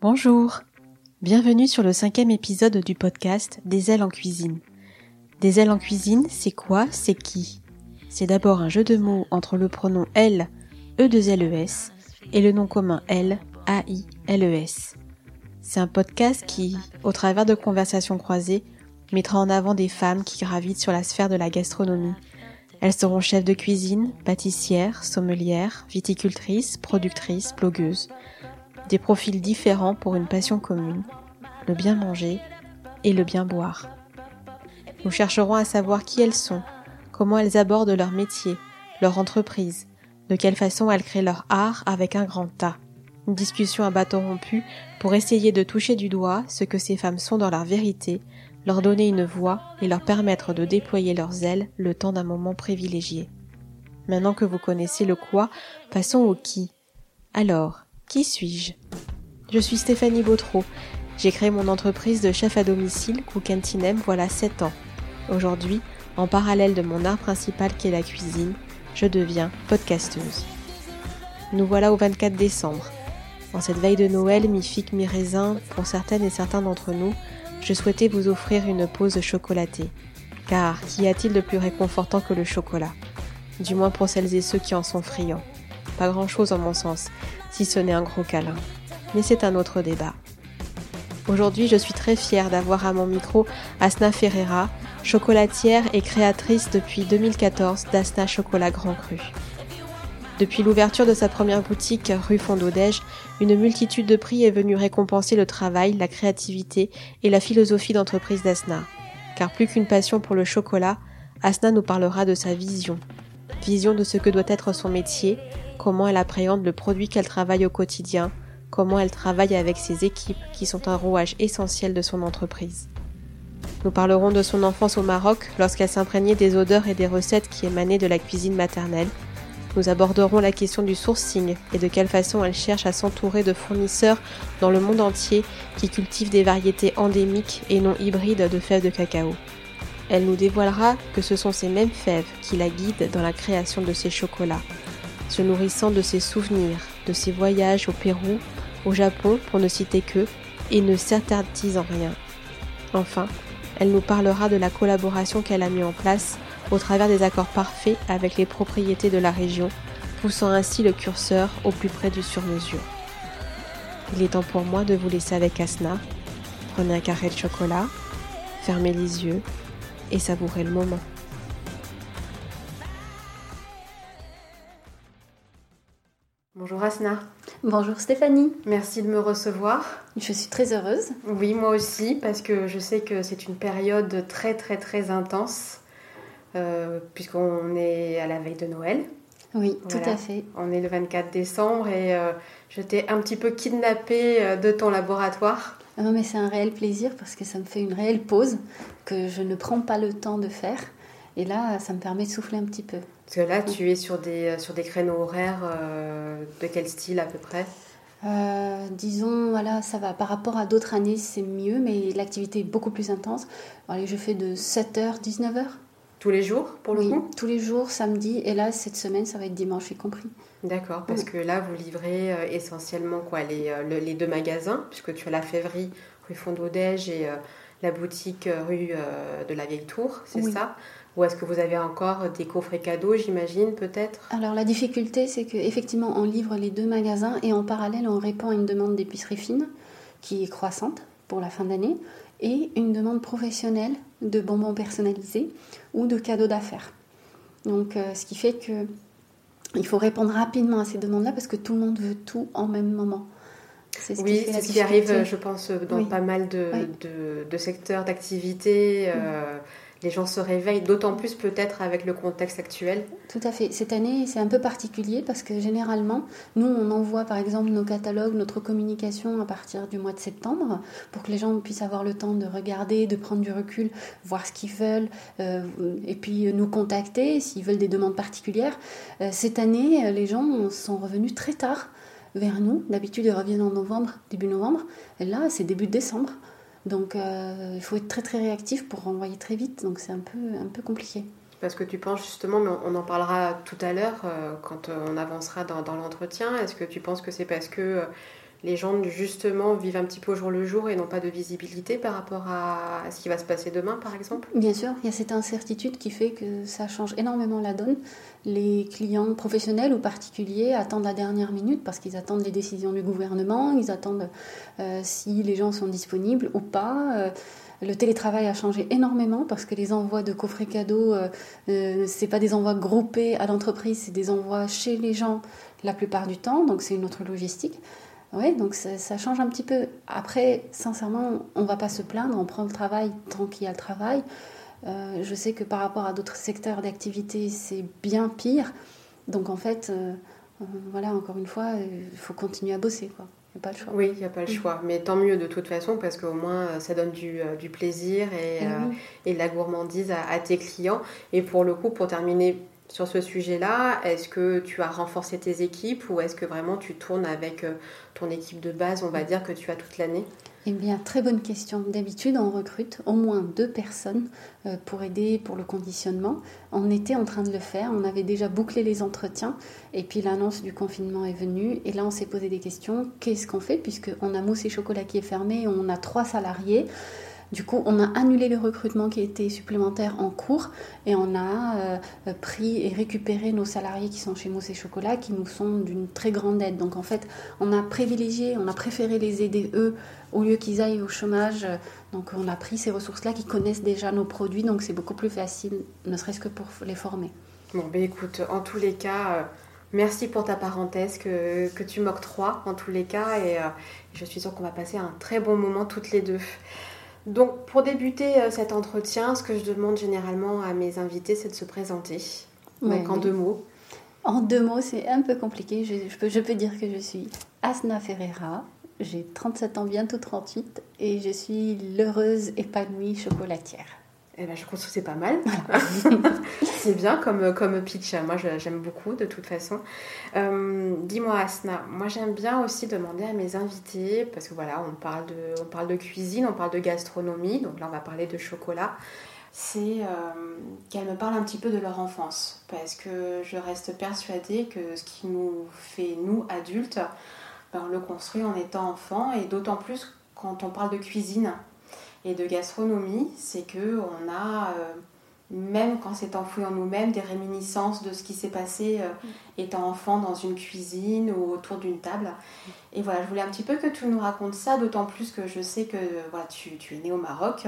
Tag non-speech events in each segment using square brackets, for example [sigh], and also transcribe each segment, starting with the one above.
Bonjour, bienvenue sur le cinquième épisode du podcast Des ailes en cuisine. Des ailes en cuisine, c'est quoi, c'est qui? C'est d'abord un jeu de mots entre le pronom elle, e 2 les et le nom commun elle, a-i-l-e-s. C'est un podcast qui, au travers de conversations croisées, mettra en avant des femmes qui gravitent sur la sphère de la gastronomie. Elles seront chefs de cuisine, pâtissières, sommelières, viticultrices, productrices, blogueuses des profils différents pour une passion commune, le bien manger et le bien boire. Nous chercherons à savoir qui elles sont, comment elles abordent leur métier, leur entreprise, de quelle façon elles créent leur art avec un grand tas. Une discussion à bâton rompu pour essayer de toucher du doigt ce que ces femmes sont dans leur vérité, leur donner une voix et leur permettre de déployer leurs ailes le temps d'un moment privilégié. Maintenant que vous connaissez le quoi, passons au qui. Alors, qui suis-je? Je suis Stéphanie Bautreau. J'ai créé mon entreprise de chef à domicile Cookantinem voilà 7 ans. Aujourd'hui, en parallèle de mon art principal qui est la cuisine, je deviens podcasteuse. Nous voilà au 24 décembre. En cette veille de Noël, mi-figue, mi-raisin, pour certaines et certains d'entre nous, je souhaitais vous offrir une pause chocolatée. Car qu'y a-t-il de plus réconfortant que le chocolat? Du moins pour celles et ceux qui en sont friands. Pas grand-chose en mon sens, si ce n'est un gros câlin. Mais c'est un autre débat. Aujourd'hui, je suis très fière d'avoir à mon micro Asna Ferreira, chocolatière et créatrice depuis 2014 d'Asna Chocolat Grand Cru. Depuis l'ouverture de sa première boutique rue Fondodège, une multitude de prix est venue récompenser le travail, la créativité et la philosophie d'entreprise d'Asna. Car plus qu'une passion pour le chocolat, Asna nous parlera de sa vision. Vision de ce que doit être son métier, comment elle appréhende le produit qu'elle travaille au quotidien, comment elle travaille avec ses équipes qui sont un rouage essentiel de son entreprise. Nous parlerons de son enfance au Maroc lorsqu'elle s'imprégnait des odeurs et des recettes qui émanaient de la cuisine maternelle. Nous aborderons la question du sourcing et de quelle façon elle cherche à s'entourer de fournisseurs dans le monde entier qui cultivent des variétés endémiques et non hybrides de fèves de cacao. Elle nous dévoilera que ce sont ces mêmes fèves qui la guident dans la création de ces chocolats, se nourrissant de ses souvenirs, de ses voyages au Pérou, au Japon pour ne citer que, et ne s'interdisant rien. Enfin, elle nous parlera de la collaboration qu'elle a mis en place au travers des accords parfaits avec les propriétés de la région, poussant ainsi le curseur au plus près du sur-mesure. Il est temps pour moi de vous laisser avec Asna. Prenez un carré de chocolat, fermez les yeux et savourez le moment. Bonjour Asna. Bonjour Stéphanie. Merci de me recevoir. Je suis très heureuse. Oui, moi aussi, parce que je sais que c'est une période très très très intense, euh, puisqu'on est à la veille de Noël. Oui, tout à fait. On est le 24 décembre et euh, je t'ai un petit peu kidnappée euh, de ton laboratoire. Ah non, mais c'est un réel plaisir parce que ça me fait une réelle pause que je ne prends pas le temps de faire. Et là, ça me permet de souffler un petit peu. Parce que là, tu es sur des, euh, sur des créneaux horaires euh, de quel style à peu près? Euh, disons, voilà, ça va. Par rapport à d'autres années, c'est mieux, mais l'activité est beaucoup plus intense. Allez, je fais de 7h, 19h. Tous les jours, pour le oui, coup? tous les jours, samedi. Et là, cette semaine, ça va être dimanche y compris. D'accord, parce que là, vous livrez essentiellement quoi les, les, deux magasins, puisque tu as la Févrie, rue Fondodège, et la boutique rue de la Vieille Tour, c'est ça? Ou est-ce que vous avez encore des coffrets cadeaux, j'imagine, peut-être? Alors la difficulté, c'est qu'effectivement, on livre les deux magasins et en parallèle, on répond à une demande d'épicerie fine qui est croissante pour la fin d'année et une demande professionnelle de bonbons personnalisés ou de cadeaux d'affaires. Donc, euh, ce qui fait que il faut répondre rapidement à ces demandes-là parce que tout le monde veut tout en même moment. Ce oui, c'est ce qui arrive, je pense, dans pas mal de, de, secteurs d'activité. Euh, les gens se réveillent, d'autant plus peut-être avec le contexte actuel. Tout à fait. Cette année, c'est un peu particulier parce que généralement, nous, on envoie par exemple nos catalogues, notre communication à partir du mois de septembre pour que les gens puissent avoir le temps de regarder, de prendre du recul, voir ce qu'ils veulent euh, et puis nous contacter s'ils veulent des demandes particulières. Euh, cette année, les gens sont revenus très tard vers nous. D'habitude, ils reviennent en novembre, début novembre. Et là, c'est début décembre. Donc euh, il faut être très très réactif pour renvoyer très vite, donc c'est un peu, un peu compliqué. Parce que tu penses justement, mais on en parlera tout à l'heure euh, quand euh, on avancera dans, dans l'entretien, est-ce que tu penses que c'est parce que les gens justement vivent un petit peu au jour le jour et n'ont pas de visibilité par rapport à ce qui va se passer demain, par exemple? Bien sûr, il y a cette incertitude qui fait que ça change énormément la donne. Les clients professionnels ou particuliers attendent la dernière minute parce qu'ils attendent les décisions du gouvernement, ils attendent euh, si les gens sont disponibles ou pas. Euh, le télétravail a changé énormément parce que les envois de coffrets cadeaux, euh, euh c'est pas des envois groupés à l'entreprise, c'est des envois chez les gens la plupart du temps, donc c'est une autre logistique. Oui, donc ça, change un petit peu. Après, sincèrement, on va pas se plaindre, on prend le travail tant qu'il y a le travail. Euh, je sais que par rapport à d'autres secteurs d'activité, c'est bien pire. Donc en fait, euh, euh, voilà, encore une fois, il faut continuer à bosser. Quoi. Il n'y a pas le choix. Oui, il n'y a pas le choix. Mais tant mieux de toute façon, parce qu'au moins, ça donne du, du plaisir et, et, de la gourmandise à, à, tes clients. Et pour le coup, pour terminer sur ce sujet-là, est-ce que tu as renforcé tes équipes ou est-ce que vraiment tu tournes avec euh, ton équipe de base, on va dire, que tu as toute l'année? Eh bien, très bonne question. D'habitude, on recrute au moins deux personnes euh, pour aider pour le conditionnement. On était en train de le faire, on avait déjà bouclé les entretiens et puis l'annonce du confinement est venue et là on s'est posé des questions. Qu'est-ce qu'on fait? Puisqu'on a Mousse et Chocolat qui est fermé, on a trois salariés. Du coup, on a annulé le recrutement qui était supplémentaire en cours et on a euh, pris et récupéré nos salariés qui sont chez Mousse et Chocolat qui nous sont d'une très grande aide. Donc en fait, on a privilégié, on a préféré les aider eux au lieu qu'ils aillent au chômage. Donc on a pris ces ressources-là qui connaissent déjà nos produits, donc c'est beaucoup plus facile, ne serait-ce que pour les former. Bon, ben écoute, en tous les cas, euh, merci pour ta parenthèse que, que tu m'octroies, en tous les cas, et euh, je suis sûre qu'on va passer un très bon moment toutes les deux. Donc, pour débuter euh, cet entretien, ce que je demande généralement à mes invités, c'est de se présenter. Donc, en deux mots. En deux mots, c'est un peu compliqué. Je, peux, je peux dire que je suis Asna Ferreira. J'ai 37 ans, bientôt 38, et je suis l'heureuse épanouie chocolatière. Eh ben, je trouve que c'est pas mal. [laughs] c'est bien comme, comme pitch. Moi, j'aime beaucoup de toute façon. Euh, dis-moi, Asna, moi j'aime bien aussi demander à mes invités, parce que voilà, on parle, de, on parle de cuisine, on parle de gastronomie, donc là on va parler de chocolat. C'est euh, qu'elles me parlent un petit peu de leur enfance, parce que je reste persuadée que ce qui nous fait, nous, adultes, ben, on le construit en étant enfant, et d'autant plus quand on parle de cuisine et de gastronomie, c'est que on a, euh, même quand c'est enfoui en nous-mêmes, des réminiscences de ce qui s'est passé euh, étant enfant dans une cuisine ou autour d'une table. Et voilà, je voulais un petit peu que tu nous racontes ça, d'autant plus que je sais que voilà, tu, tu es né au Maroc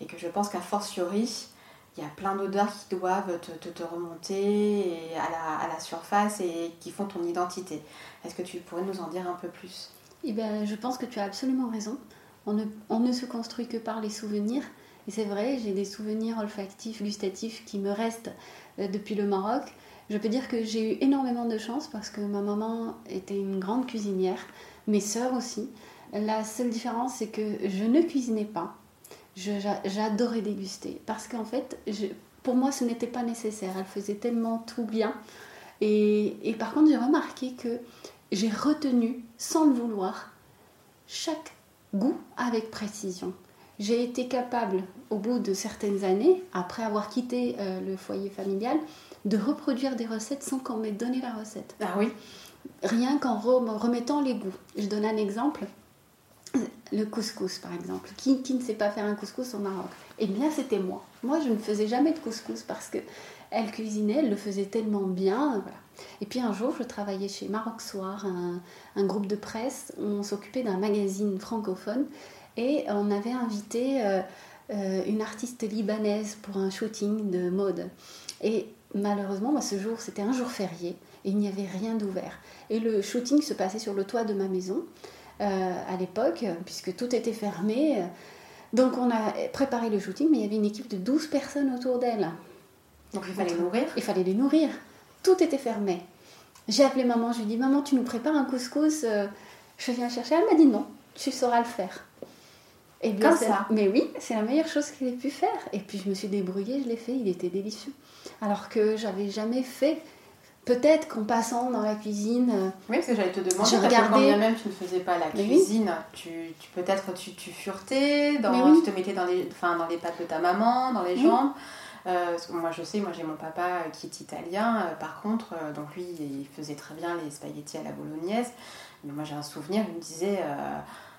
et que je pense qu'à fortiori, il y a plein d'odeurs qui doivent te, te, remonter à la, à la, surface et qui font ton identité. Est-ce que tu pourrais nous en dire un peu plus? Eh bien, Je pense que tu as absolument raison. On ne, se construit que par les souvenirs. Et c'est vrai, j'ai des souvenirs olfactifs, gustatifs qui me restent euh, depuis le Maroc. Je peux dire que j'ai eu énormément de chance parce que ma maman était une grande cuisinière, mes sœurs aussi. La seule différence, c'est que je ne cuisinais pas. J'adorais déguster parce qu'en fait, pour moi, ce n'était pas nécessaire. Elle faisait tellement tout bien. Et, et par contre, j'ai remarqué que j'ai retenu, sans le vouloir, chaque goût avec précision. J'ai été capable, au bout de certaines années, après avoir quitté euh, le foyer familial, de reproduire des recettes sans qu'on m'ait donné la recette. Ah oui Rien qu'en remettant les goûts. Je donne un exemple. Le couscous, par exemple. Qui, qui ne sait pas faire un couscous au Maroc? Eh bien, c'était moi. Moi, je ne faisais jamais de couscous parce que elle cuisinait, elle le faisait tellement bien. Voilà. Et puis un jour, je travaillais chez Maroc Soir, un, groupe de presse. On s'occupait d'un magazine francophone et on avait invité euh, euh, une artiste libanaise pour un shooting de mode. Et malheureusement, bah, ce jour, c'était un jour férié et il n'y avait rien d'ouvert. Et le shooting se passait sur le toit de ma maison euh, à l'époque, puisque tout était fermé. Donc on a préparé le shooting, mais il y avait une équipe de 12 personnes autour d'elle. Donc il fallait nourrir Il fallait les nourrir tout était fermé. J'ai appelé maman, je lui ai dit Maman, tu nous prépares un couscous euh, Je viens chercher. Elle m'a dit Non, tu sauras le faire. Et bien, Comme ça Mais oui, c'est la meilleure chose qu'il ait pu faire. Et puis je me suis débrouillée, je l'ai fait, il était délicieux. Alors que j'avais jamais fait. Peut-être qu'en passant dans la cuisine. Oui, parce que j'allais te demander, je regardais... quand bien même tu ne faisais pas la cuisine, tu, peut-être tu, tu furetais, dans, tu te mettais dans les, enfin, dans les pattes de ta maman, dans les jambes. Moi je sais, moi j'ai mon papa qui est italien, par contre, donc lui il faisait très bien les spaghettis à la bolognaise. Mais moi j'ai un souvenir, il me disait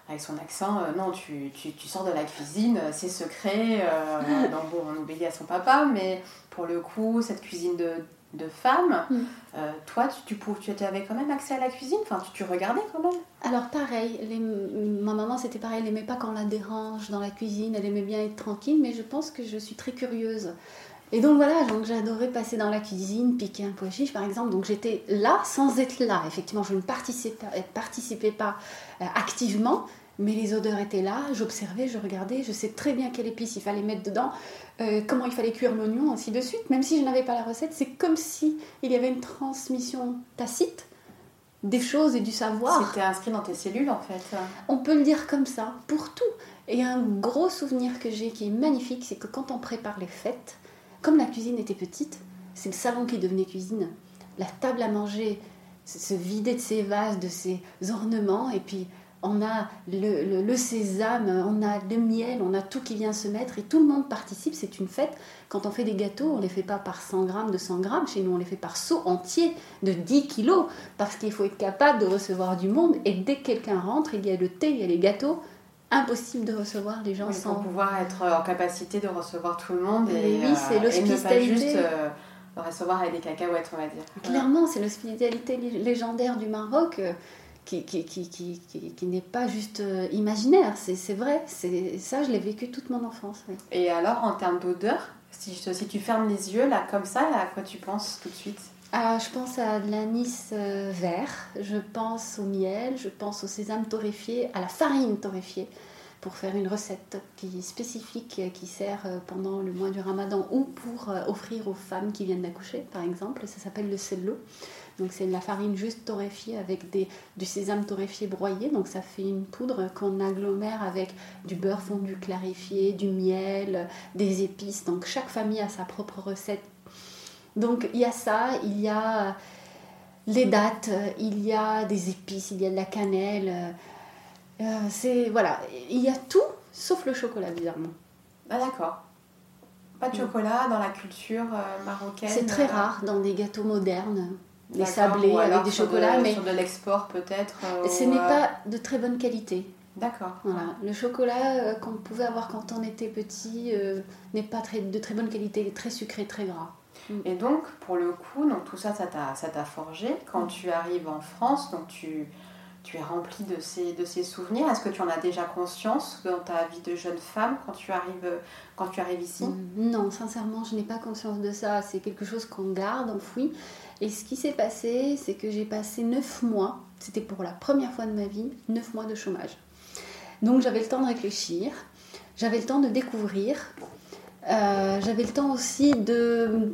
avec son accent, non, tu, tu, tu, sors de la cuisine, c'est secret. [laughs] donc bon, on obéit à son papa, mais pour le coup, cette cuisine de, de femmes. Mm. Euh, toi, tu, tu, tu avais quand même accès à la cuisine? Enfin, tu, tu regardais quand même? Alors, pareil. Les, ma maman, c'était pareil. Elle n'aimait pas qu'on la dérange dans la cuisine. Elle aimait bien être tranquille. Mais je pense que je suis très curieuse. Et donc voilà, donc j'adorais passer dans la cuisine, piquer un pois chiche par exemple. Donc j'étais là sans être là. Effectivement, je ne participais, participais pas euh, activement, mais les odeurs étaient là, j'observais, je regardais, je sais très bien quelle épice il fallait mettre dedans, euh, comment il fallait cuire l'oignon, ainsi de suite. Même si je n'avais pas la recette, c'est comme si il y avait une transmission tacite des choses et du savoir. C'était inscrit dans tes cellules en fait. On peut le dire comme ça, pour tout. Et un gros souvenir que j'ai qui est magnifique, c'est que quand on prépare les fêtes, comme la cuisine était petite, c'est le salon qui devenait cuisine. La table à manger se vidait de ses vases, de ses ornements, et puis on a le, sésame, on a le miel, on a tout qui vient se mettre et tout le monde participe. C'est une fête. Quand on fait des gâteaux, on ne les fait pas par 100 grammes, 200 grammes. Chez nous, on les fait par seau entier de 10 kilos parce qu'il faut être capable de recevoir du monde. Et dès que quelqu'un rentre, il y a le thé, il y a les gâteaux. Impossible de recevoir les gens sans. pouvoir être en capacité de recevoir tout le monde et, oui, c'est euh, et ne pas juste euh, recevoir avec des cacahuètes, on va dire. Clairement, c'est l'hospitalité légendaire du Maroc. Euh, qui, qui, qui, qui n'est pas juste euh, imaginaire, c'est vrai, c'est ça je l'ai vécu toute mon enfance. Et alors en termes d'odeur, si, si tu fermes les yeux là comme ça, à quoi tu penses tout de suite? Ah, je pense à de l'anis euh, vert, je pense au miel, je pense au sésame torréfié, à la farine torréfiée pour faire une recette qui spécifique qui sert euh, pendant le mois du ramadan ou pour offrir aux femmes qui viennent d'accoucher par exemple. Ça s'appelle le cello. Donc c'est de la farine juste torréfiée avec des, du sésame torréfié broyé. Donc ça fait une poudre qu'on agglomère avec du beurre fondu clarifié, du miel, des épices. Donc chaque famille a sa propre recette. Donc il y a ça, il y a les dates, il y a des épices, il y a de la cannelle. Euh, c'est voilà, il y a tout sauf le chocolat bizarrement. Ah d'accord. Pas de mm. chocolat dans la culture euh, marocaine. C'est très euh, rare dans des gâteaux modernes les sablés avec des chocolats. De, mais sur de l'export peut-être euh, Ce n'est pas de très bonne qualité. D'accord. Voilà. Le chocolat euh, qu'on pouvait avoir quand on était petit euh, n'est pas très, de très bonne qualité, il est très sucré, très gras. Mm. Et donc, pour le coup, donc, tout ça, ça t'a forgé. Quand mm. tu arrives en France, donc tu, tu es rempli de ces, de ces souvenirs. Est-ce que tu en as déjà conscience dans ta vie de jeune femme quand tu arrives, quand tu arrives ici? Mm. Non, sincèrement, je n'ai pas conscience de ça. C'est quelque chose qu'on garde enfoui. Et ce qui s'est passé, c'est que j'ai passé neuf mois, c'était pour la première fois de ma vie, neuf mois de chômage. Donc j'avais le temps de réfléchir, j'avais le temps de découvrir, euh, j'avais le temps aussi de,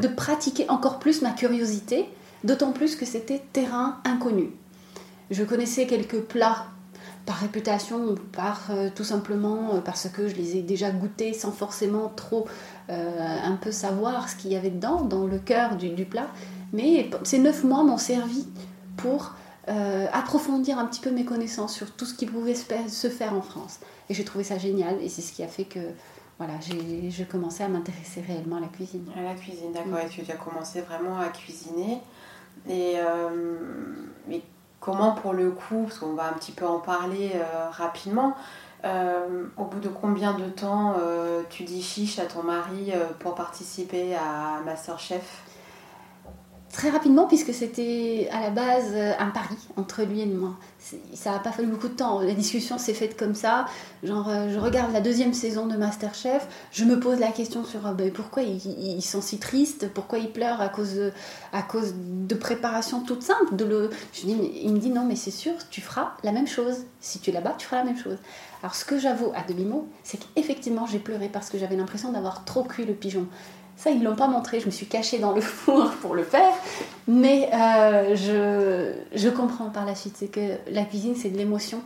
de pratiquer encore plus ma curiosité, d'autant plus que c'était terrain inconnu. Je connaissais quelques plats par réputation ou par euh, tout simplement euh, parce que je les ai déjà goûtés sans forcément trop un peu savoir ce qu'il y avait dedans, dans le cœur du, du plat. Mais ces neuf mois m'ont servi pour euh, approfondir un petit peu mes connaissances sur tout ce qui pouvait se faire en France. Et j'ai trouvé ça génial et c'est ce qui a fait que voilà, j'ai commencé à m'intéresser réellement à la cuisine. À la cuisine, d'accord. Mm. Et tu as commencé vraiment à cuisiner. Et euh, mais comment pour le coup, parce qu'on va un petit peu en parler euh, rapidement, au bout de combien de temps tu dis chiche à ton mari pour participer à Masterchef? Très rapidement puisque c'était à la base euh, un pari entre lui et moi. Ça n'a pas fallu beaucoup de temps. La discussion s'est faite comme ça. Genre, euh, je regarde la deuxième saison de Masterchef, je me pose la question sur euh, ben, pourquoi ils, sont si tristes, pourquoi ils pleurent à cause de, à cause de préparations toutes simples? De je dis, il me dit non, mais c'est sûr, tu feras la même chose. Si tu es là-bas, tu feras la même chose. Alors, ce que j'avoue à demi-mot, c'est qu'effectivement, j'ai pleuré parce que j'avais l'impression d'avoir trop cuit le pigeon. Ça, ils ne l'ont pas montré. Je me suis cachée dans le [laughs] four pour le faire. Mais euh, je, je, comprends par la suite. C'est que la cuisine, c'est de l'émotion.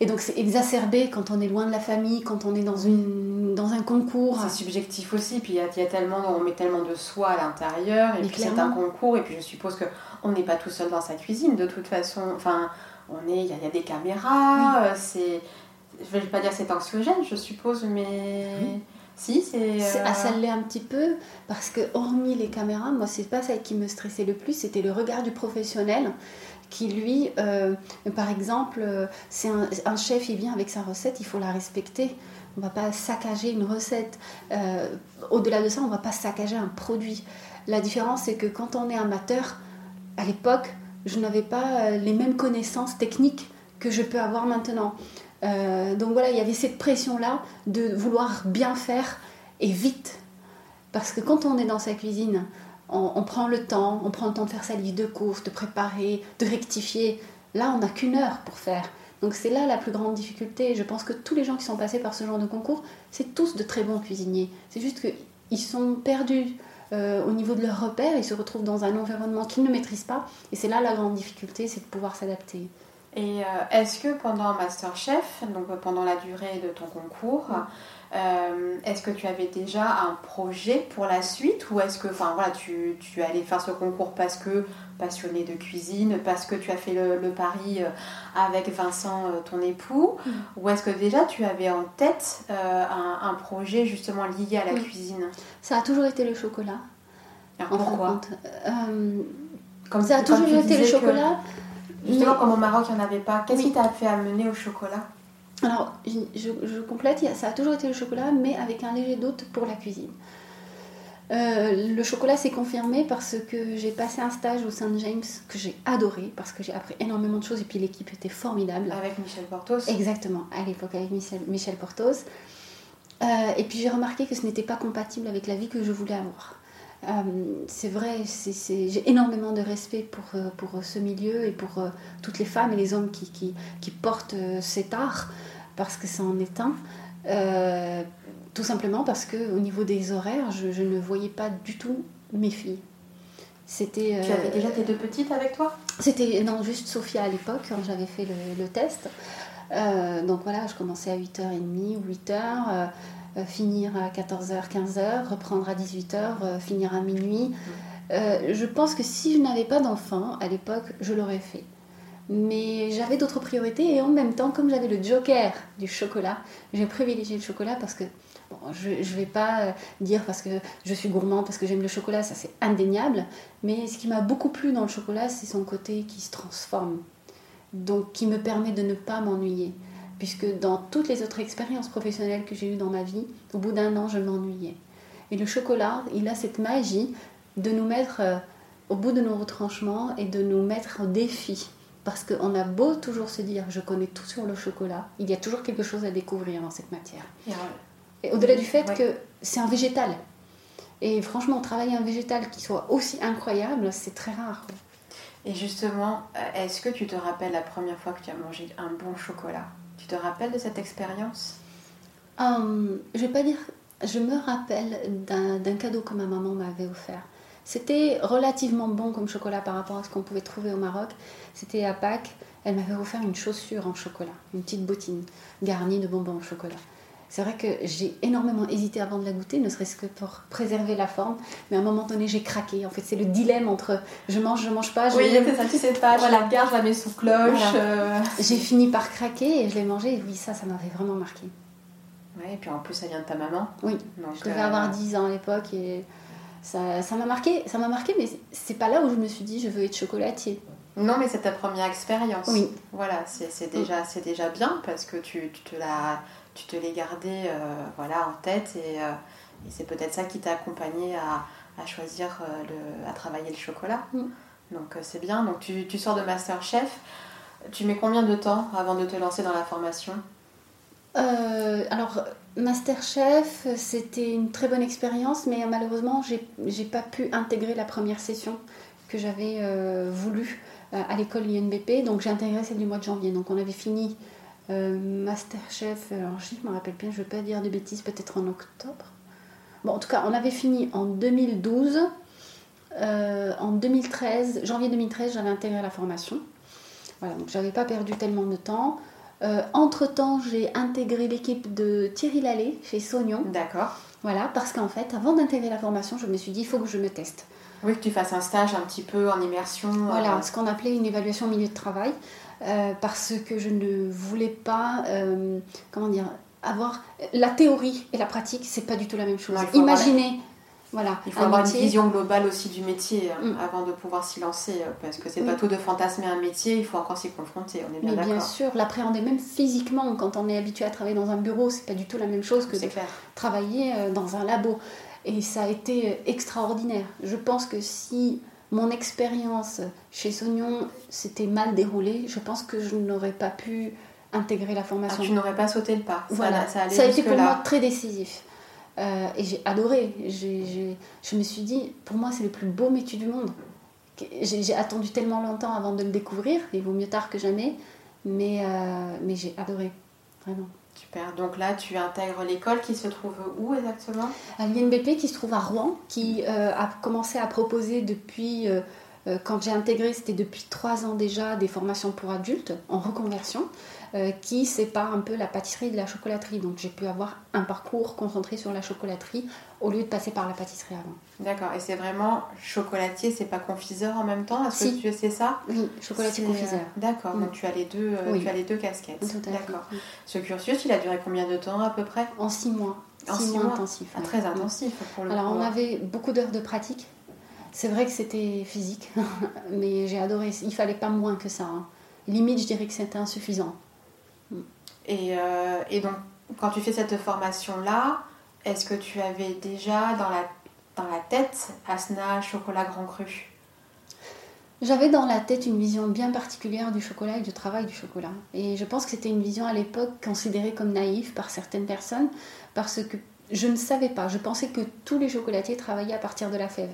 Et donc, c'est exacerbé quand on est loin de la famille, quand on est dans, une, dans un concours. C'est subjectif aussi. Puis, il y, a, tellement, on met tellement de soi à l'intérieur. Et puis, c'est un concours. Et puis, je suppose qu'on n'est pas tout seul dans sa cuisine, de toute façon. Enfin, on est, il y, a des caméras. Euh, c'est, je ne vais pas dire c'est anxiogène, je suppose, mais Si, c'est. Ah, ça l'est un petit peu, parce que hormis les caméras, moi, c'est pas ça qui me stressait le plus, c'était le regard du professionnel qui lui, par exemple, c'est un, un, chef, il vient avec sa recette, il faut la respecter. On ne va pas saccager une recette. Au-delà de ça, on ne va pas saccager un produit. La différence, c'est que quand on est amateur, à l'époque, je n'avais pas euh, les mêmes connaissances techniques que je peux avoir maintenant. Euh, donc voilà, il y avait cette pression-là de vouloir bien faire et vite. Parce que quand on est dans sa cuisine, on, prend le temps, on prend le temps de faire sa liste de courses, de préparer, de rectifier. Là, on n'a qu'une heure pour faire. Donc c'est là la plus grande difficulté. Je pense que tous les gens qui sont passés par ce genre de concours, c'est tous de très bons cuisiniers. C'est juste qu'ils sont perdus euh, au niveau de leurs repères, ils se retrouvent dans un environnement qu'ils ne maîtrisent pas. Et c'est là la grande difficulté, c'est de pouvoir s'adapter. Et euh, est-ce que pendant Masterchef, donc euh, pendant la durée de ton concours, est-ce que tu avais déjà un projet pour la suite ou est-ce que enfin, voilà, tu, tu allais faire ce concours parce que passionné de cuisine, parce que tu as fait le, pari avec Vincent, ton époux, mm. ou est-ce que déjà tu avais en tête un, projet justement lié à la cuisine? Ça a toujours été le chocolat. pourquoi? Comme ça a toujours été le chocolat. Justement, comme au Maroc, il n'y en avait pas. Qu'est-ce qui t'a fait amener au chocolat? Alors, je, complète, ça a toujours été le chocolat, mais avec un léger doute pour la cuisine. Euh, le chocolat s'est confirmé parce que j'ai passé un stage au Saint James que j'ai adoré parce que j'ai appris énormément de choses et puis l'équipe était formidable. Avec Michel Portos Exactement, à l'époque avec Michel, Michel Portos. Euh, et puis j'ai remarqué que ce n'était pas compatible avec la vie que je voulais avoir. Euh, c'est vrai, j'ai énormément de respect pour, euh, pour ce milieu et pour euh, toutes les femmes et les hommes qui, qui, qui portent cet art, parce que ça en est un. tout simplement parce qu'au niveau des horaires, je, ne voyais pas du tout mes filles. C'était, tu avais déjà tes deux petites avec toi? C'était non, juste Sophia à l'époque, quand j'avais fait le, le test. donc voilà, je commençais à 8h30 ou 8h. Euh, finir à 14h, 15h, reprendre à 18h, euh, finir à minuit. Euh, je pense que si je n'avais pas d'enfant à l'époque, je l'aurais fait. Mais j'avais d'autres priorités et en même temps, comme j'avais le joker du chocolat, j'ai privilégié le chocolat parce que je ne vais pas dire parce que je suis gourmand, parce que j'aime le chocolat, ça c'est indéniable. Mais ce qui m'a beaucoup plu dans le chocolat, c'est son côté qui se transforme. Donc qui me permet de ne pas m'ennuyer puisque dans toutes les autres expériences professionnelles que j'ai eues dans ma vie, au bout d'un an, je m'ennuyais. Et le chocolat, il a cette magie de nous mettre euh, au bout de nos retranchements et de nous mettre au défi. Parce qu'on a beau toujours se dire je connais tout sur le chocolat, il y a toujours quelque chose à découvrir dans cette matière. Et au-delà du fait que c'est un végétal. Et franchement, travailler un végétal qui soit aussi incroyable, c'est très rare. Et justement, euh, est-ce que tu te rappelles la première fois que tu as mangé un bon chocolat? Tu te rappelles de cette expérience? Um, Je vais pas dire. Je me rappelle d'un cadeau que ma maman m'avait offert. C'était relativement bon comme chocolat par rapport à ce qu'on pouvait trouver au Maroc. C'était à Pâques. Elle m'avait offert une chaussure en chocolat, une petite bottine garnie de bonbons au chocolat. C'est vrai que j'ai énormément hésité avant de la goûter, ne serait-ce que pour préserver la forme. Mais à un moment donné, j'ai craqué. En fait, c'est le dilemme entre je mange, je mange pas. Je oui, c'est ça, tu sais pas. Je la garde, je la mets sous cloche. Euh. J'ai fini par craquer et je l'ai mangé. Et oui, ça, ça m'avait vraiment marqué. Ouais, et puis en plus, ça vient de ta maman. Oui, je devais avoir 10 ans à l'époque et ça m'a marqué, ça m'a marqué, mais c'est pas là où je me suis dit je veux être chocolatier. Non, mais c'est ta première expérience. Oui. Voilà, c'est déjà, déjà bien parce que tu, tu te l'as tu te l'es gardé euh, voilà, en tête et, euh, c'est peut-être ça qui t'a accompagné à, à choisir, euh, le, à travailler le chocolat. Mm. Donc c'est bien. Donc tu, tu, sors de Masterchef. Tu mets combien de temps avant de te lancer dans la formation? Alors Masterchef, c'était une très bonne expérience, mais malheureusement, j'ai pas pu intégrer la première session que j'avais voulu à l'école INBP. Donc j'ai intégré celle du mois de janvier. Donc on avait fini Masterchef, alors je me rappelle bien, je ne veux pas dire de bêtises, peut-être en octobre. Bon, en tout cas, on avait fini en 2012. Euh, en 2013, janvier 2013, j'avais intégré la formation. Voilà, donc j'avais pas perdu tellement de temps. Euh, entre-temps, j'ai intégré l'équipe de Thierry Lallet chez Sognon. D'accord. Voilà, parce qu'en fait, avant d'intégrer la formation, je me suis dit, il faut que je me teste. Oui, que tu fasses un stage un petit peu en immersion. Voilà, ce qu'on appelait une évaluation au milieu de travail. Euh, parce que je ne voulais pas, euh, comment dire, avoir la théorie et la pratique, c'est pas du tout la même chose. Imaginez. Voilà, il faut avoir une vision globale aussi du métier mm. avant de pouvoir s'y lancer, euh, parce que c'est pas tout de fantasmer un métier, il faut encore s'y confronter, on est bien d'accord. Bien sûr, l'appréhender même physiquement, quand on est habitué à travailler dans un bureau, c'est pas du tout la même chose que de travailler euh, dans un labo. Et ça a été euh, extraordinaire. Je pense que si mon expérience chez Sognon s'était mal déroulée, je pense que je n'aurais pas pu intégrer la formation. Ah, tu n'aurais pas sauté le pas. Voilà, ça, ça a été pour moi très décisif. Euh, et j'ai adoré. je me suis dit, pour moi, c'est le plus beau métier du monde. J'ai attendu tellement longtemps avant de le découvrir. Il vaut mieux tard que jamais. Mais, euh, mais j'ai adoré, vraiment. Super. Donc là, tu intègres l'école qui se trouve où exactement? À l'INBP qui se trouve à Rouen, qui euh, a commencé à proposer depuis, quand j'ai intégré, c'était depuis trois ans déjà, des formations pour adultes en reconversion. Euh, qui sépare un peu la pâtisserie de la chocolaterie. Donc j'ai pu avoir un parcours concentré sur la chocolaterie au lieu de passer par la pâtisserie avant. D'accord, et c'est vraiment chocolatier, c'est pas confiseur en même temps? Est-ce que tu sais ça? Oui, chocolatier confiseur. Euh, d'accord, donc tu as les deux, euh, tu as les deux casquettes. D'accord. Ce cursus, il a duré combien de temps à peu près? En six mois. En six, mois, intensifs. Ah, très intensif pour le Alors on avait beaucoup d'heures de pratique. C'est vrai que c'était physique, [laughs] mais j'ai adoré. Il fallait pas moins que ça. Hein. Limite, je dirais que c'était insuffisant. Euh, et, donc, quand tu fais cette formation-là, est-ce que tu avais déjà dans la, dans la tête Asna chocolat grand cru? J'avais dans la tête une vision bien particulière du chocolat et du travail du chocolat. Et je pense que c'était une vision à l'époque considérée comme naïve par certaines personnes parce que je ne savais pas. Je pensais que tous les chocolatiers travaillaient à partir de la fève.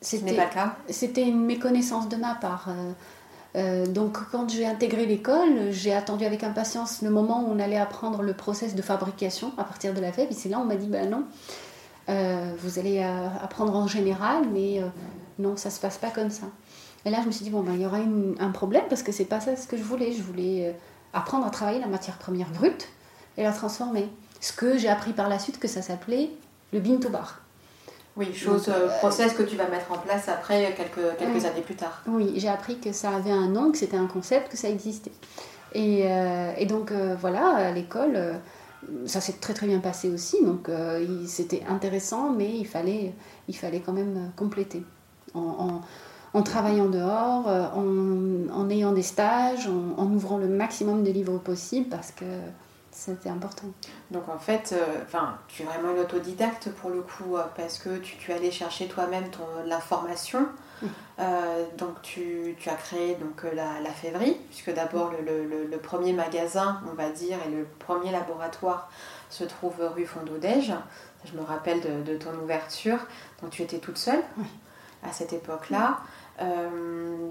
Ce n'est pas le cas. C'était une méconnaissance de ma part. Euh, donc quand j'ai intégré l'école, j'ai attendu avec impatience le moment où on allait apprendre le process de fabrication à partir de la fève. Et c'est là on m'a dit, ben non, euh, vous allez euh, apprendre en général, mais non, ça se passe pas comme ça. Et là, je me suis dit, bon, ben, il y aura un problème parce que c'est pas ça ce que je voulais. Je voulais apprendre à travailler la matière première brute et la transformer. Ce que j'ai appris par la suite que ça s'appelait le bean to bar. Oui, chose, euh, process que tu vas mettre en place après quelques, quelques années plus tard. Oui, j'ai appris que ça avait un nom, que c'était un concept, que ça existait. Et, euh, et donc euh, voilà, à l'école, ça s'est très très bien passé aussi, donc c'était intéressant, mais il fallait, il fallait quand même compléter. En, en, travaillant dehors, en, en, ayant des stages, en, ouvrant le maximum de livres possible, parce que c'était important. Donc en fait, euh, tu es vraiment une autodidacte pour le coup, euh, parce que tu, tu allais chercher toi-même l'information. Euh, donc tu, tu, as créé donc, la, la fèverie, puisque d'abord le, le, le, premier magasin, on va dire, et le premier laboratoire se trouve rue Fondodège. Je me rappelle de, de, ton ouverture. Donc tu étais toute seule à cette époque-là. Euh,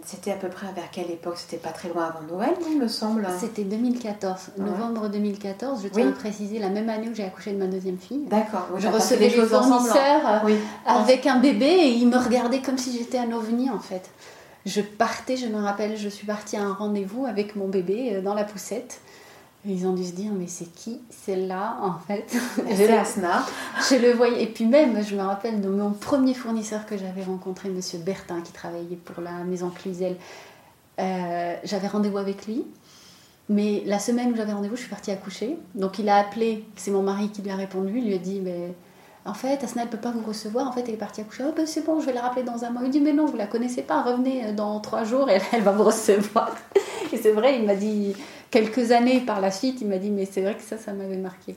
c'était à peu près vers quelle époque? C'était pas très loin avant Noël, il me semble. C'était 2014, novembre 2014. Je tiens à préciser la même année où j'ai accouché de ma deuxième fille. D'accord. je recevais des fournisseurs euh, avec un bébé et ils me regardaient comme si j'étais un ovni en fait. Je partais, je me rappelle, je suis partie à un rendez-vous avec mon bébé euh, dans la poussette. Ils ont dû se dire, mais c'est qui celle-là en fait [laughs] C'est Asna. Je le voyais. Et puis même, je me rappelle de mon premier fournisseur que j'avais rencontré, Monsieur Bertin, qui travaillait pour la maison Cluzel. Euh, j'avais rendez-vous avec lui. Mais la semaine où j'avais rendez-vous, je suis partie accoucher. Donc il a appelé, c'est mon mari qui lui a répondu. Il lui a dit, mais en fait, Asna, elle ne peut pas vous recevoir. En fait, elle est partie accoucher. Oh, ben, c'est bon, je vais la rappeler dans un mois. Il dit, mais non, vous la connaissez pas. Revenez dans trois jours et [laughs] elle va vous recevoir. Et c'est vrai, il m'a dit, quelques années par la suite, il m'a dit, mais c'est vrai que ça, ça m'avait marqué.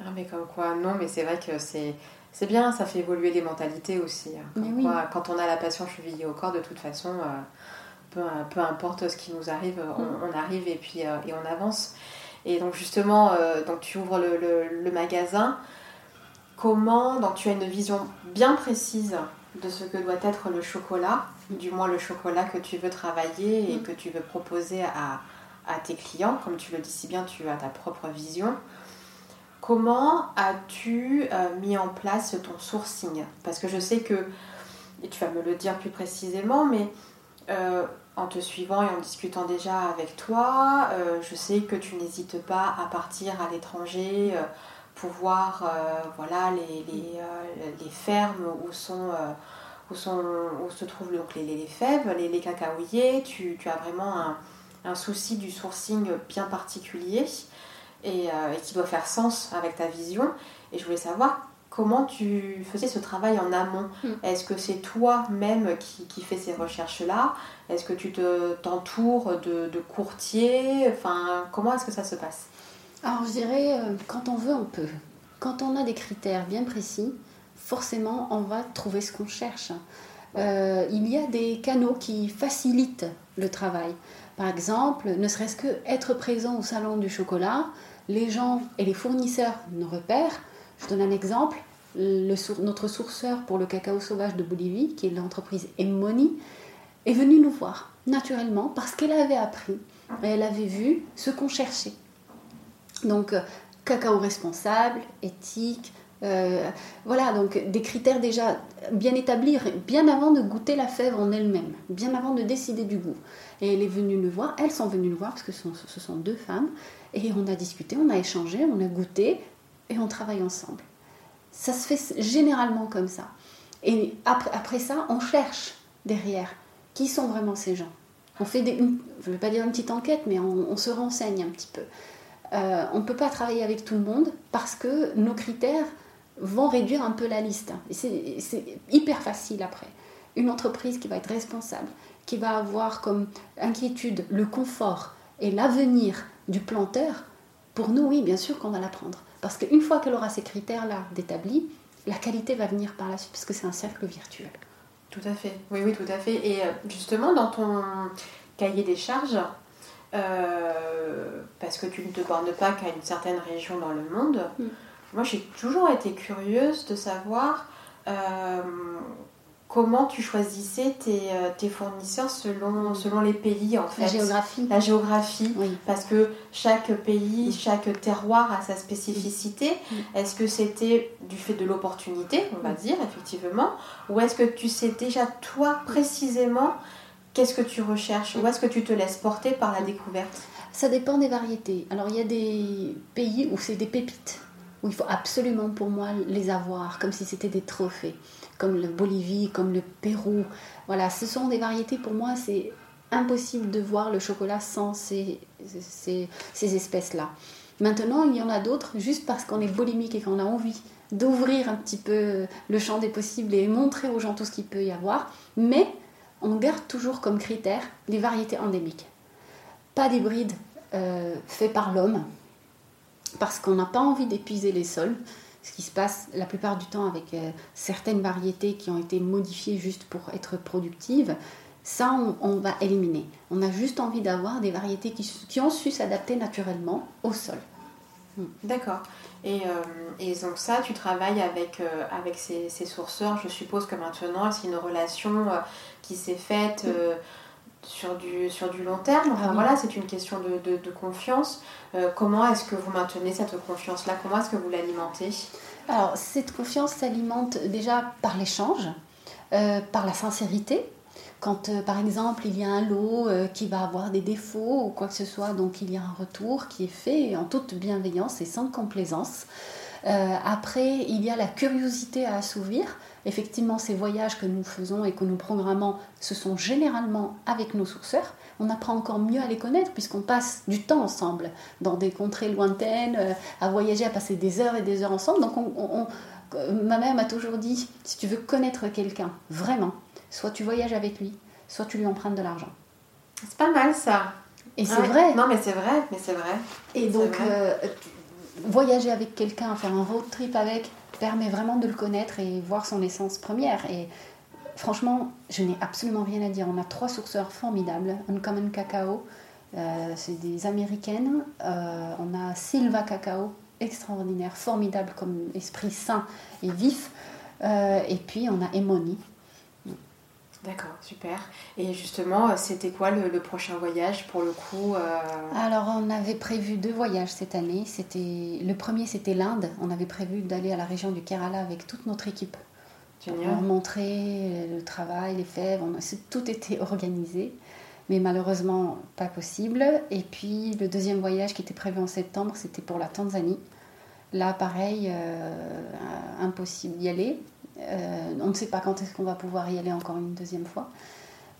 Ah, mais comme quoi, non, mais c'est vrai que c'est. C'est bien, ça fait évoluer les mentalités aussi. Hein. quand on a la passion chevillée au corps, de toute façon, euh, peu, importe ce qui nous arrive, on, mm. arrive et puis euh, et on avance. Et donc justement, euh, donc tu ouvres le, magasin. Comment, donc tu as une vision bien précise de ce que doit être le chocolat, du moins le chocolat que tu veux travailler et mm. que tu veux proposer à, à tes clients, comme tu le dis si bien, tu as ta propre vision. Comment as-tu euh, mis en place ton sourcing? Parce que je sais que, et tu vas me le dire plus précisément, mais euh, en te suivant et en discutant déjà avec toi, euh, je sais que tu n'hésites pas à partir à l'étranger pour voir voilà, les, les, les, fermes où sont... où, sont, où se trouvent donc les, les fèves, les, les cacaoyers, tu, tu as vraiment un, un souci du sourcing bien particulier. et, qui doit faire sens avec ta vision. Et je voulais savoir comment tu faisais ce travail en amont. Mm. Est-ce que c'est toi-même qui, qui fais ces recherches-là? Est-ce que tu te, t'entoures de, de, courtiers? Enfin, comment est-ce que ça se passe? Alors, je dirais, euh, quand on veut, on peut. Quand on a des critères bien précis, forcément, on va trouver ce qu'on cherche. Euh, il y a des canaux qui facilitent le travail. Par exemple, ne serait-ce que être présent au salon du chocolat, les gens et les fournisseurs nous repèrent je donne un exemple. notre sourceur pour le cacao sauvage de Bolivie, qui est l'entreprise Emmoni, est venue nous voir naturellement parce qu'elle avait appris et elle avait vu ce qu'on cherchait. Donc, euh, cacao responsable, éthique, euh, voilà, donc des critères déjà bien établis, bien avant de goûter la fève en elle-même, bien avant de décider du goût. Et elle est venue nous voir, elles sont venues nous voir parce que ce sont deux femmes, et on a discuté, on a échangé, on a goûté, et on travaille ensemble. Ça se fait généralement comme ça. Et après, ça, on cherche derrière qui sont vraiment ces gens. On fait des, je ne vais pas dire une petite enquête, mais on, se renseigne un petit peu. Euh, on ne peut pas travailler avec tout le monde parce que nos critères vont réduire un peu la liste. C'est hyper facile après. Une entreprise qui va être responsable, qui va avoir comme inquiétude le confort et l'avenir du planteur, pour nous, oui, bien sûr qu'on va la prendre. Parce qu'une fois qu'elle aura ces critères-là d'établis, la qualité va venir par la suite, parce que c'est un cercle virtuel. Tout à fait, oui, oui, tout à fait. Et euh, justement, dans ton cahier des charges, euh, parce que tu ne te bornes pas qu'à une certaine région dans le monde, mm. moi j'ai toujours été curieuse de savoir euh, comment tu choisissais tes, euh, tes, fournisseurs selon, selon les pays en fait. La géographie. La géographie. Parce que chaque pays, chaque terroir a sa spécificité. Est-ce que c'était du fait de l'opportunité, on va dire, effectivement Ou est-ce que tu sais déjà toi précisément qu'est-ce que tu recherches Ou est-ce que tu te laisses porter par la découverte? Ça dépend des variétés. Alors il y a des pays où c'est des pépites, où il faut absolument pour moi les avoir, comme si c'était des trophées comme la Bolivie, comme le Pérou. Voilà, ce sont des variétés, pour moi, c'est impossible de voir le chocolat sans ces, ces, espèces-là. Maintenant, il y en a d'autres, juste parce qu'on est boulimique et qu'on a envie d'ouvrir un petit peu le champ des possibles et montrer aux gens tout ce qu'il peut y avoir, mais on garde toujours comme critère les variétés endémiques. Pas d'hybrides euh, faits par l'homme, parce qu'on n'a pas envie d'épuiser les sols ce qui se passe la plupart du temps avec euh, certaines variétés qui ont été modifiées juste pour être productives, ça on, va éliminer. On a juste envie d'avoir des variétés qui, ont su s'adapter naturellement au sol. Hmm. D'accord. Et, euh, et, donc ça, tu travailles avec, euh, avec ces, sourceurs, je suppose que maintenant, c'est une relation qui s'est faite sur du, sur du long terme. Enfin, ah voilà, c'est une question de, de, confiance. Euh, comment est-ce que vous maintenez cette confiance-là? Comment est-ce que vous l'alimentez? Alors, cette confiance s'alimente déjà par l'échange, euh, par la sincérité. Quand, euh, par exemple, il y a un lot qui va avoir des défauts ou quoi que ce soit, donc il y a un retour qui est fait en toute bienveillance et sans complaisance. Après, il y a la curiosité à assouvir Effectivement, ces voyages que nous faisons et que nous programmons, ce sont généralement avec nos sourceurs. On apprend encore mieux à les connaître puisqu'on passe du temps ensemble dans des contrées lointaines, euh, à voyager, à passer des heures et des heures ensemble. Donc, ma mère m'a toujours dit, si tu veux connaître quelqu'un, vraiment, soit tu voyages avec lui, soit tu lui empruntes de l'argent. C'est pas mal ça. Et c'est vrai. Non, mais c'est vrai, mais c'est vrai. Et donc, euh, voyager avec quelqu'un, faire un road trip avec, permet vraiment de le connaître et voir son essence première. Et franchement, je n'ai absolument rien à dire. On a trois sourceurs formidables. Uncommon Cacao, euh, c'est des américaines. Euh, on a Silva Cacao, extraordinaire, formidable comme esprit sain et vif. Euh, et puis on a Emoni, D'accord, super. Et justement, c'était quoi le, prochain voyage pour le coup euh Alors, on avait prévu deux voyages cette année. C'était le premier, c'était l'Inde. On avait prévu d'aller à la région du Kerala avec toute notre équipe. Génial. Pour montrer le travail, les fèves. On, tout était [laughs] organisé, mais malheureusement pas possible. Et puis le deuxième voyage qui était prévu en septembre, c'était pour la Tanzanie. Là, pareil, euh, impossible d'y aller. Euh, on ne sait pas quand est-ce qu'on va pouvoir y aller encore une deuxième fois.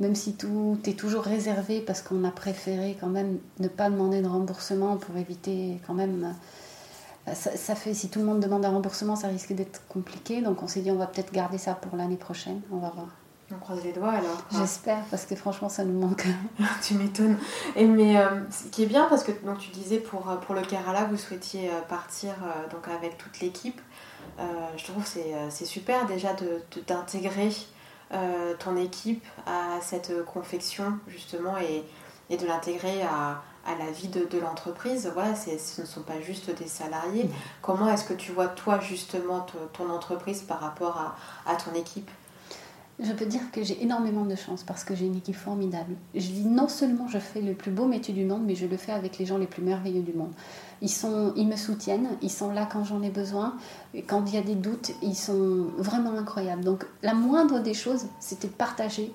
même si tout est toujours réservé parce qu'on a préféré quand même ne pas demander de remboursement pour éviter quand même. Euh, ça, fait, si tout le monde demande un remboursement, ça risque d'être compliqué. Donc on s'est dit, on va peut-être garder ça pour l'année prochaine. On va voir. On croise les doigts alors. J'espère parce que franchement ça nous manque. [laughs] tu m'étonnes. Et mais euh, ce qui est bien parce que donc tu disais pour pour le Kerala vous souhaitiez partir donc avec toute l'équipe. Je trouve c'est c'est super déjà de d'intégrer ton équipe à cette confection justement et, et de l'intégrer à, à la vie de, de l'entreprise. Voilà, ce ne sont pas juste des salariés. Comment est-ce que tu vois toi justement ton, entreprise par rapport à, à ton équipe? Je peux dire que j'ai énormément de chance parce que j'ai une équipe formidable. Je dis non seulement je fais le plus beau métier du monde, mais je le fais avec les gens les plus merveilleux du monde. Ils, sont, ils me soutiennent, ils sont là quand j'en ai besoin. Et quand il y a des doutes, ils sont vraiment incroyables. Donc la moindre des choses, c'était de partager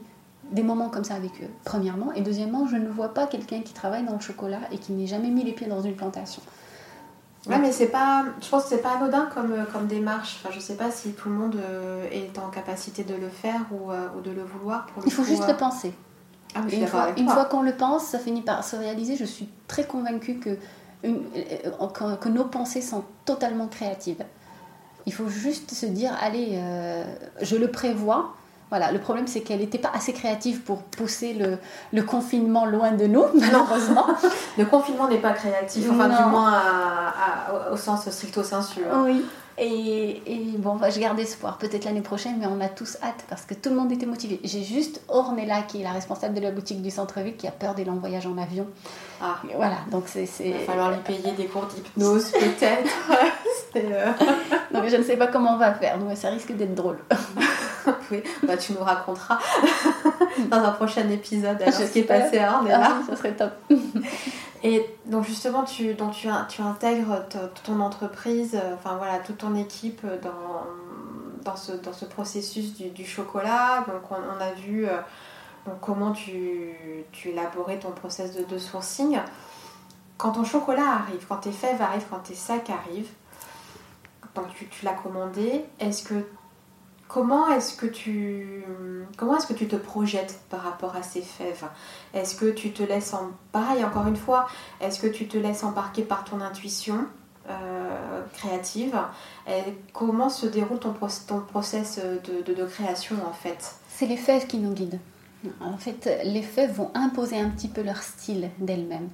des moments comme ça avec eux, premièrement. Et deuxièmement, je ne vois pas quelqu'un qui travaille dans le chocolat et qui n'ait jamais mis les pieds dans une plantation. Ouais, mais c'est pas, je pense que c'est pas anodin comme, euh, comme démarche. Enfin, je sais pas si tout le monde euh, est en capacité de le faire ou, euh, ou de le vouloir. Pour Il faut juste le penser. Ah, une fois, une fois qu'on le pense, ça finit par se réaliser. Je suis très convaincue que, que, nos pensées sont totalement créatives. Il faut juste se dire, allez, je le prévois, voilà, le problème c'est qu'elle n'était pas assez créative pour pousser le, le, confinement loin de nous, malheureusement. [laughs] le confinement n'est pas créatif, enfin du moins au sens stricto sensu. Hein. Oui. Et, et, bon, je garde espoir, peut-être l'année prochaine, mais on a tous hâte parce que tout le monde était motivé. J'ai juste Ornella, qui est la responsable de la boutique du centre-ville, qui a peur des longs voyages en avion. Ah. Voilà, donc c'est. Il va falloir lui payer des cours d'hypnose, [laughs] peut-être. euh... [laughs] non, mais je ne sais pas comment on va faire, donc ça risque d'être drôle. oui, bah, tu nous raconteras [laughs] dans un prochain épisode alors, ce qui est passé à Ornella. Ah, ça serait top. Et donc justement, tu, donc tu, tu intègres ton entreprise, euh, enfin voilà, toute ton équipe dans, dans, ce, dans ce processus du, chocolat. Donc on, a vu euh, donc, comment tu, tu élaborais ton process de, de sourcing. Quand ton chocolat arrive, quand tes fèves arrivent, quand tes sacs arrivent, donc tu, tu l'as commandé, est-ce que Comment est-ce que tu comment est-ce que tu te projettes par rapport à ces fèves Est-ce que tu te laisses en pareil encore une fois Est-ce que tu te laisses embarquer par ton intuition euh, créative? Et Comment se déroule ton, ton process de, de, création en fait? C'est les fèves qui nous guident. En fait, les fèves vont imposer un petit peu leur style d'elles-mêmes.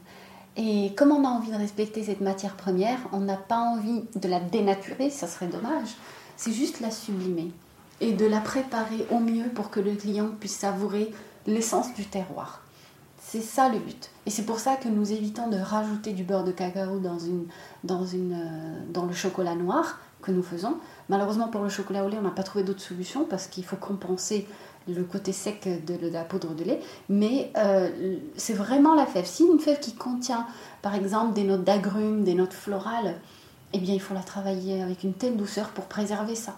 Et comme on a envie de respecter cette matière première, on n'a pas envie de la dénaturer, ça serait dommage. C'est juste la sublimer et de la préparer au mieux pour que le client puisse savourer l'essence du terroir. C'est ça le but. Et c'est pour ça que nous évitons de rajouter du beurre de cacao dans, une, dans, une, euh, dans le chocolat noir que nous faisons. Malheureusement pour le chocolat au lait, on n'a pas trouvé d'autre solution parce qu'il faut compenser le côté sec de, la poudre de lait. Mais euh, c'est vraiment la fève. Si une fève qui contient par exemple des notes d'agrumes, des notes florales, eh bien il faut la travailler avec une telle douceur pour préserver ça.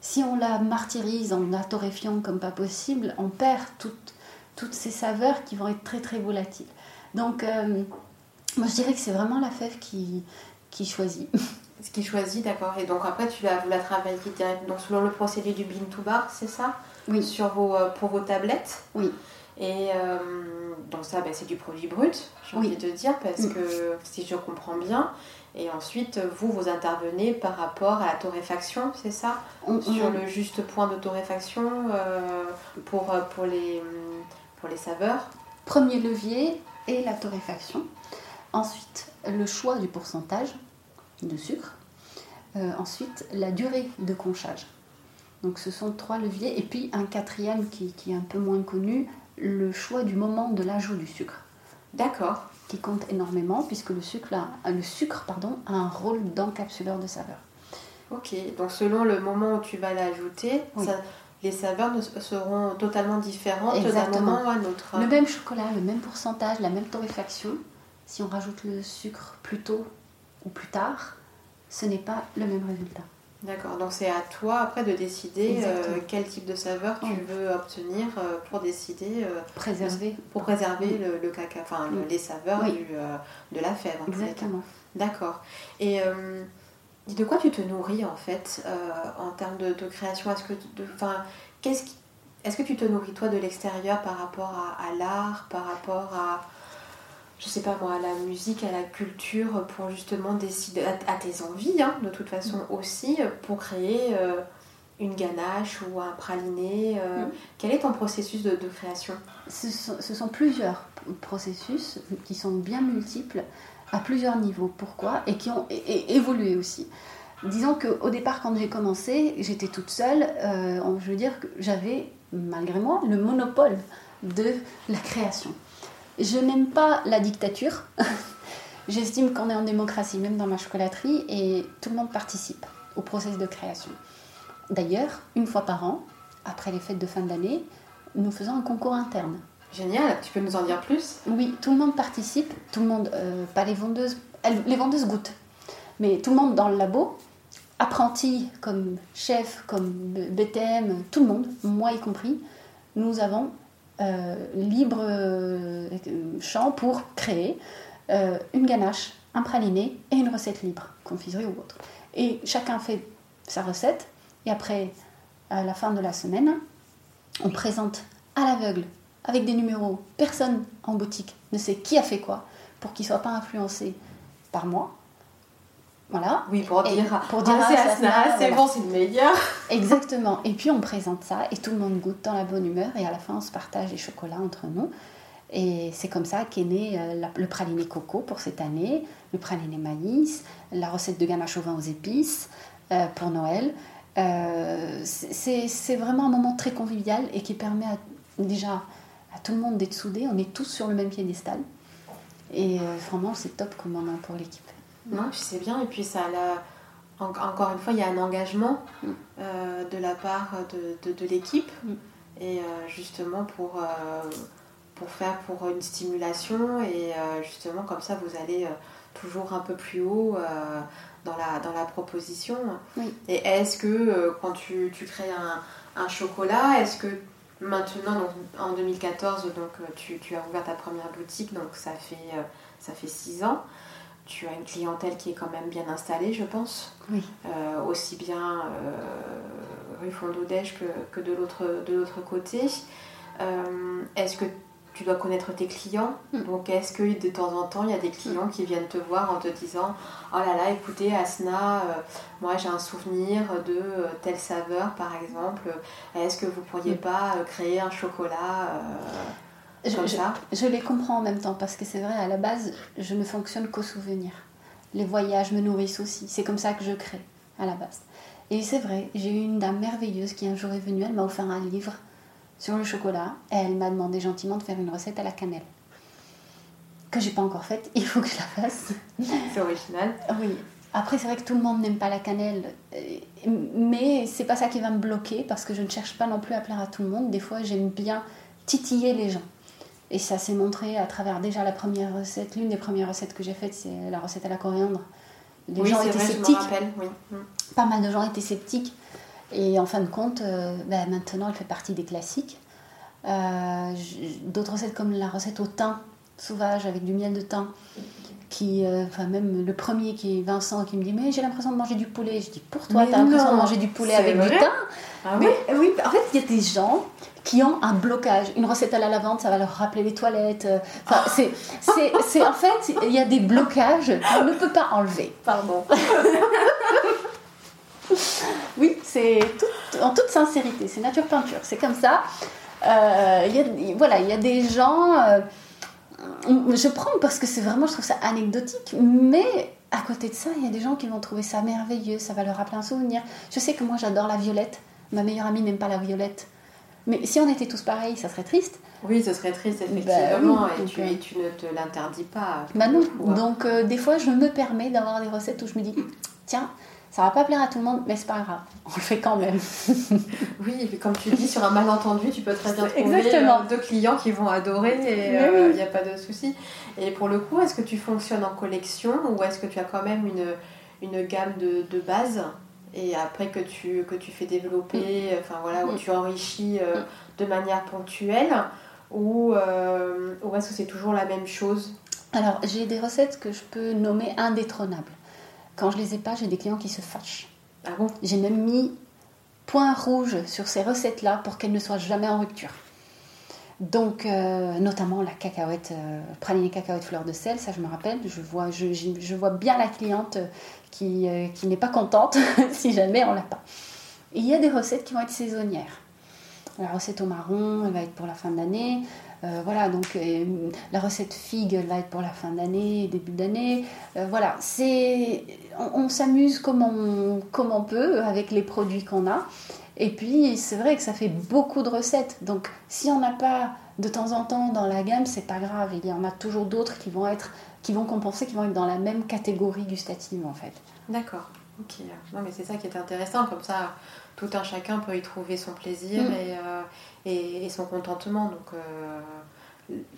Si on la martyrise en la torréfiant comme pas possible, on perd toutes, toutes ces saveurs qui vont être très très volatiles. Donc, euh, moi je dirais que c'est vraiment la fève qui, qui choisit. [laughs] Ce qui choisit, d'accord. Et donc après, tu vous la travaillez directement donc, selon le procédé du bean to bar, c'est ça? Oui. Sur vos, euh, pour vos tablettes? Oui. Et euh, donc ça, ben, c'est du produit brut, j'ai envie de dire, parce mm. que si je comprends bien, et ensuite, vous, vous intervenez par rapport à la torréfaction, c'est ça Sur le juste point de torréfaction euh, pour, euh, pour, les, pour les saveurs Premier levier est la torréfaction. Ensuite, le choix du pourcentage de sucre. Euh, ensuite, la durée de conchage. Donc ce sont trois leviers. Et puis un quatrième qui, qui est un peu moins connu, le choix du moment de l'ajout du sucre. D'accord qui compte énormément puisque le sucre, a, le sucre pardon, a un rôle d'encapsuleur de saveur. Ok, donc selon le moment où tu vas l'ajouter, les saveurs seront totalement différentes d'un moment à un autre. Le même chocolat, le même pourcentage, la même torréfaction, si on rajoute le sucre plus tôt ou plus tard, ce n'est pas le même résultat. D'accord, donc c'est à toi après de décider euh, quel type de saveur tu veux obtenir euh, pour décider. Euh, préserver. Pour préserver le, le, caca, enfin les saveurs du, de la fève. Exactement. D'accord. Et de quoi tu te nourris en fait en termes de, création? Est-ce que, enfin, qu'est-ce qui est-ce que tu te nourris toi de l'extérieur par rapport à, l'art, par rapport à, je sais pas moi, à la musique, à la culture, pour justement décider, à, tes envies, hein, de toute façon mm. aussi, pour créer euh, une ganache ou un praliné euh, mm. Quel est ton processus de, création? Ce sont, plusieurs processus qui sont bien multiples, à plusieurs niveaux. Pourquoi? Et qui ont évolué aussi. Disons qu'au départ, quand j'ai commencé, j'étais toute seule. Euh, je veux dire que j'avais, malgré moi, le monopole de la création. Je n'aime pas la dictature. [laughs] J'estime qu'on est en démocratie, même dans ma chocolaterie, et tout le monde participe au processus de création. D'ailleurs, une fois par an, après les fêtes de fin d'année, nous faisons un concours interne. Génial, tu peux nous en dire plus? Oui, tout le monde participe, tout le monde, euh, pas les vendeuses, les vendeuses goûtent, mais tout le monde dans le labo, apprenti comme chef, comme BTM, tout le monde, moi y compris, nous avons libre euh, champ pour créer une ganache, un praliné et une recette libre, confiserie ou autre. Et chacun fait sa recette, et après, à la fin de la semaine, on présente à l'aveugle, avec des numéros. Personne en boutique ne sait qui a fait quoi, pour qu'il ne soit pas influencé par moi. Voilà. Oui, pour dire, pour dire ah, c'est c'est bon, c'est le meilleur. [laughs] Exactement. Et puis on présente ça et tout le monde goûte dans la bonne humeur et à la fin on se partage les chocolats entre nous. Et c'est comme ça qu'est né euh, le praliné coco pour cette année, le praliné maïs, la recette de ganache au vin aux épices euh, pour Noël. Euh, c'est vraiment un moment très convivial et qui permet déjà à tout le monde d'être soudé. On est tous sur le même piédestal. Et vraiment, c'est top comme moment pour l'équipe. Non, puis c'est bien. Et puis, ça a encore une fois, il y a un engagement mm. euh, de la part de, de, l'équipe. Mm. Et justement, pour, pour faire pour une stimulation. Et justement, comme ça, vous allez toujours un peu plus haut dans la, dans la proposition. Et est-ce que euh, quand tu, tu crées un, un chocolat, est-ce que maintenant, donc, en 2014, donc, euh, tu, tu, as ouvert ta première boutique, donc ça fait, euh, ça fait six ans. Tu as une clientèle qui est quand même bien installée, je pense. Oui. aussi bien rue Fondodège que, que de l'autre côté. est-ce que tu dois connaître tes clients? Mm. Donc, est-ce que de temps en temps, il y a des clients qui viennent te voir en te disant Oh là là, écoutez, Asna, euh, moi j'ai un souvenir de euh, telle saveur par exemple. Est-ce que vous pourriez mm. pas euh, créer un chocolat comme je, ça je, les comprends en même temps parce que c'est vrai, à la base, je ne fonctionne qu'au souvenir. Les voyages me nourrissent aussi. C'est comme ça que je crée à la base. Et c'est vrai, j'ai eu une dame merveilleuse qui un jour est venue, elle m'a offert un livre sur le chocolat et elle m'a demandé gentiment de faire une recette à la cannelle. Que j'ai pas encore faite, [laughs] il faut que je la fasse. C'est original. Oui. Après, c'est vrai que tout le monde n'aime pas la cannelle, euh, mais c'est pas ça qui va me bloquer parce que je ne cherche pas non plus à plaire à tout le monde. Des fois, j'aime bien titiller les gens. Et ça s'est montré à travers déjà la première recette. L'une des premières recettes que j'ai faites, c'est la recette à la coriandre. Les gens étaient sceptiques. oui. Pas mal de gens étaient sceptiques. Et en fin de compte, euh, ben, maintenant, elle fait partie des classiques. Euh, d'autres recettes comme la recette au thym sauvage avec du miel de thym, qui, euh, enfin même le premier qui est Vincent qui me dit mais j'ai l'impression de manger du poulet. Je dis pour toi t'as l'impression de manger du poulet avec du thym. Ah mais oui, en fait il y a des gens qui ont un blocage. Une recette à la lavande, ça va leur rappeler les toilettes. Enfin, c'est, c'est, en fait, il y a des blocages qu'on ne peut pas enlever. Pardon. [laughs] oui, c'est en toute sincérité, c'est nature peinture, c'est comme ça. Euh, y a, voilà, il y a des gens. Euh, je prends parce que c'est vraiment, je trouve ça anecdotique, mais à côté de ça, il y a des gens qui vont trouver ça merveilleux, ça va leur rappeler un souvenir. Je sais que moi j'adore la violette, ma meilleure amie n'aime pas la violette. Mais si on était tous pareils, ça serait triste. Oui, ce serait triste, effectivement, bah et, tu, euh, tu, ne te l'interdis pas. Bah non. Donc, des fois, je me permets d'avoir des recettes où je me dis, tiens, ça va pas plaire à tout le monde, mais c'est pas grave, on le fait quand même. [laughs] oui, comme tu dis, sur un malentendu, tu peux très bien trouver Exactement. deux clients qui vont adorer et il n'y euh, a pas de souci. Et pour le coup, est-ce que tu fonctionnes en collection ou est-ce que tu as quand même une, une gamme de, de base et après que tu, que tu fais développer, mm. enfin voilà, où mm. tu enrichis euh, mm. de manière ponctuelle ou, euh, ou est-ce que c'est toujours la même chose? Alors, j'ai des recettes que je peux nommer indétrônables. Quand je les ai pas, j'ai des clients qui se fâchent. Ah bon? J'ai même mis points rouges sur ces recettes-là pour qu'elles ne soient jamais en rupture. Donc, euh, notamment la cacahuète, euh, praline cacahuète fleur de sel, ça je me rappelle, je vois, je, je vois bien la cliente qui, euh, qui n'est pas contente [laughs] si jamais on l'a pas. il y a des recettes qui vont être saisonnières. La recette au marron, elle va être pour la fin de l'année. Voilà, donc la recette figue, elle va être pour la fin d'année, début d'année. voilà, c'est, on, on s'amuse comme on, comme on peut avec les produits qu'on a. Et puis, c'est vrai que ça fait beaucoup de recettes. Donc, si on n'a pas de temps en temps dans la gamme, c'est pas grave. Il y en a toujours d'autres qui vont être, qui vont compenser, qui vont être dans la même catégorie gustative, en fait. D'accord. Ok. Non, mais c'est ça qui est intéressant. Comme ça, tout un chacun peut y trouver son plaisir mm. euh, et, et, son contentement. Donc, euh,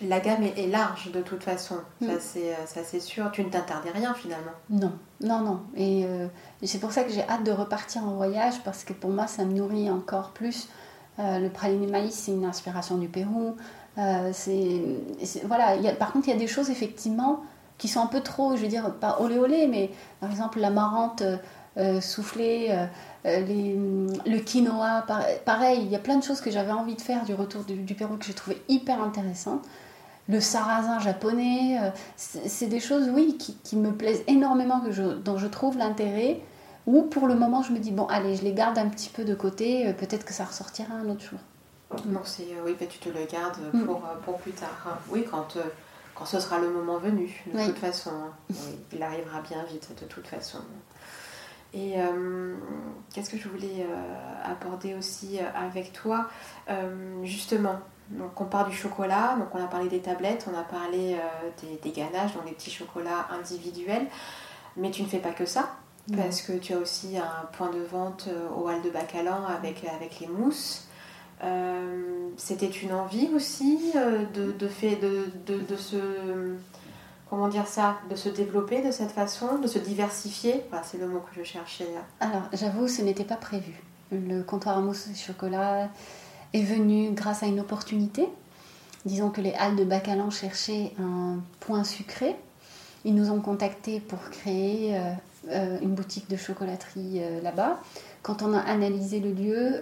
la gamme est, large de toute façon, mm. euh, ça c'est sûr. Tu ne t'interdis rien finalement. Non, non, non. Et euh, c'est pour ça que j'ai hâte de repartir en voyage parce que pour moi ça me nourrit encore plus. Euh, le praliné maïs, c'est une inspiration du Pérou. c'est, voilà. par contre, il y a des choses effectivement qui sont un peu trop, je veux dire, pas olé olé, mais par exemple l'amarante soufflée euh, le quinoa, pareil, il y a plein de choses que j'avais envie de faire du retour du, Pérou que j'ai trouvé hyper intéressant. Le sarrasin japonais, euh, c'est des choses, oui, qui, me plaisent énormément, que je, dont je trouve l'intérêt. Ou pour le moment, je me dis, bon, allez, je les garde un petit peu de côté, euh, peut-être que ça ressortira un autre jour. Non, c'est, oui, tu te le gardes mm. pour, pour plus tard. Hein. Oui, quand, quand ce sera le moment venu, de toute façon. Hein. [laughs] il arrivera bien vite, de toute façon. Et euh, qu'est-ce que je voulais euh, aborder aussi euh, avec toi? Justement, donc on part du chocolat, donc on a parlé des tablettes, on a parlé des, ganaches, donc des petits chocolats individuels, mais tu ne fais pas que ça, parce que tu as aussi un point de vente au Hall de Bacalan avec, avec les mousses. C'était une envie aussi de, de, fait, de, de, de se comment dire ça, de se développer de cette façon, de se diversifier C'est le mot que je cherchais. Alors, j'avoue, ce n'était pas prévu. Le comptoir à mousse et chocolat est venu grâce à une opportunité. Disons que les Halles de Bacalan cherchaient un point sucré. Ils nous ont contactés pour créer euh, euh, une boutique de chocolaterie euh, là-bas. Quand on a analysé le lieu,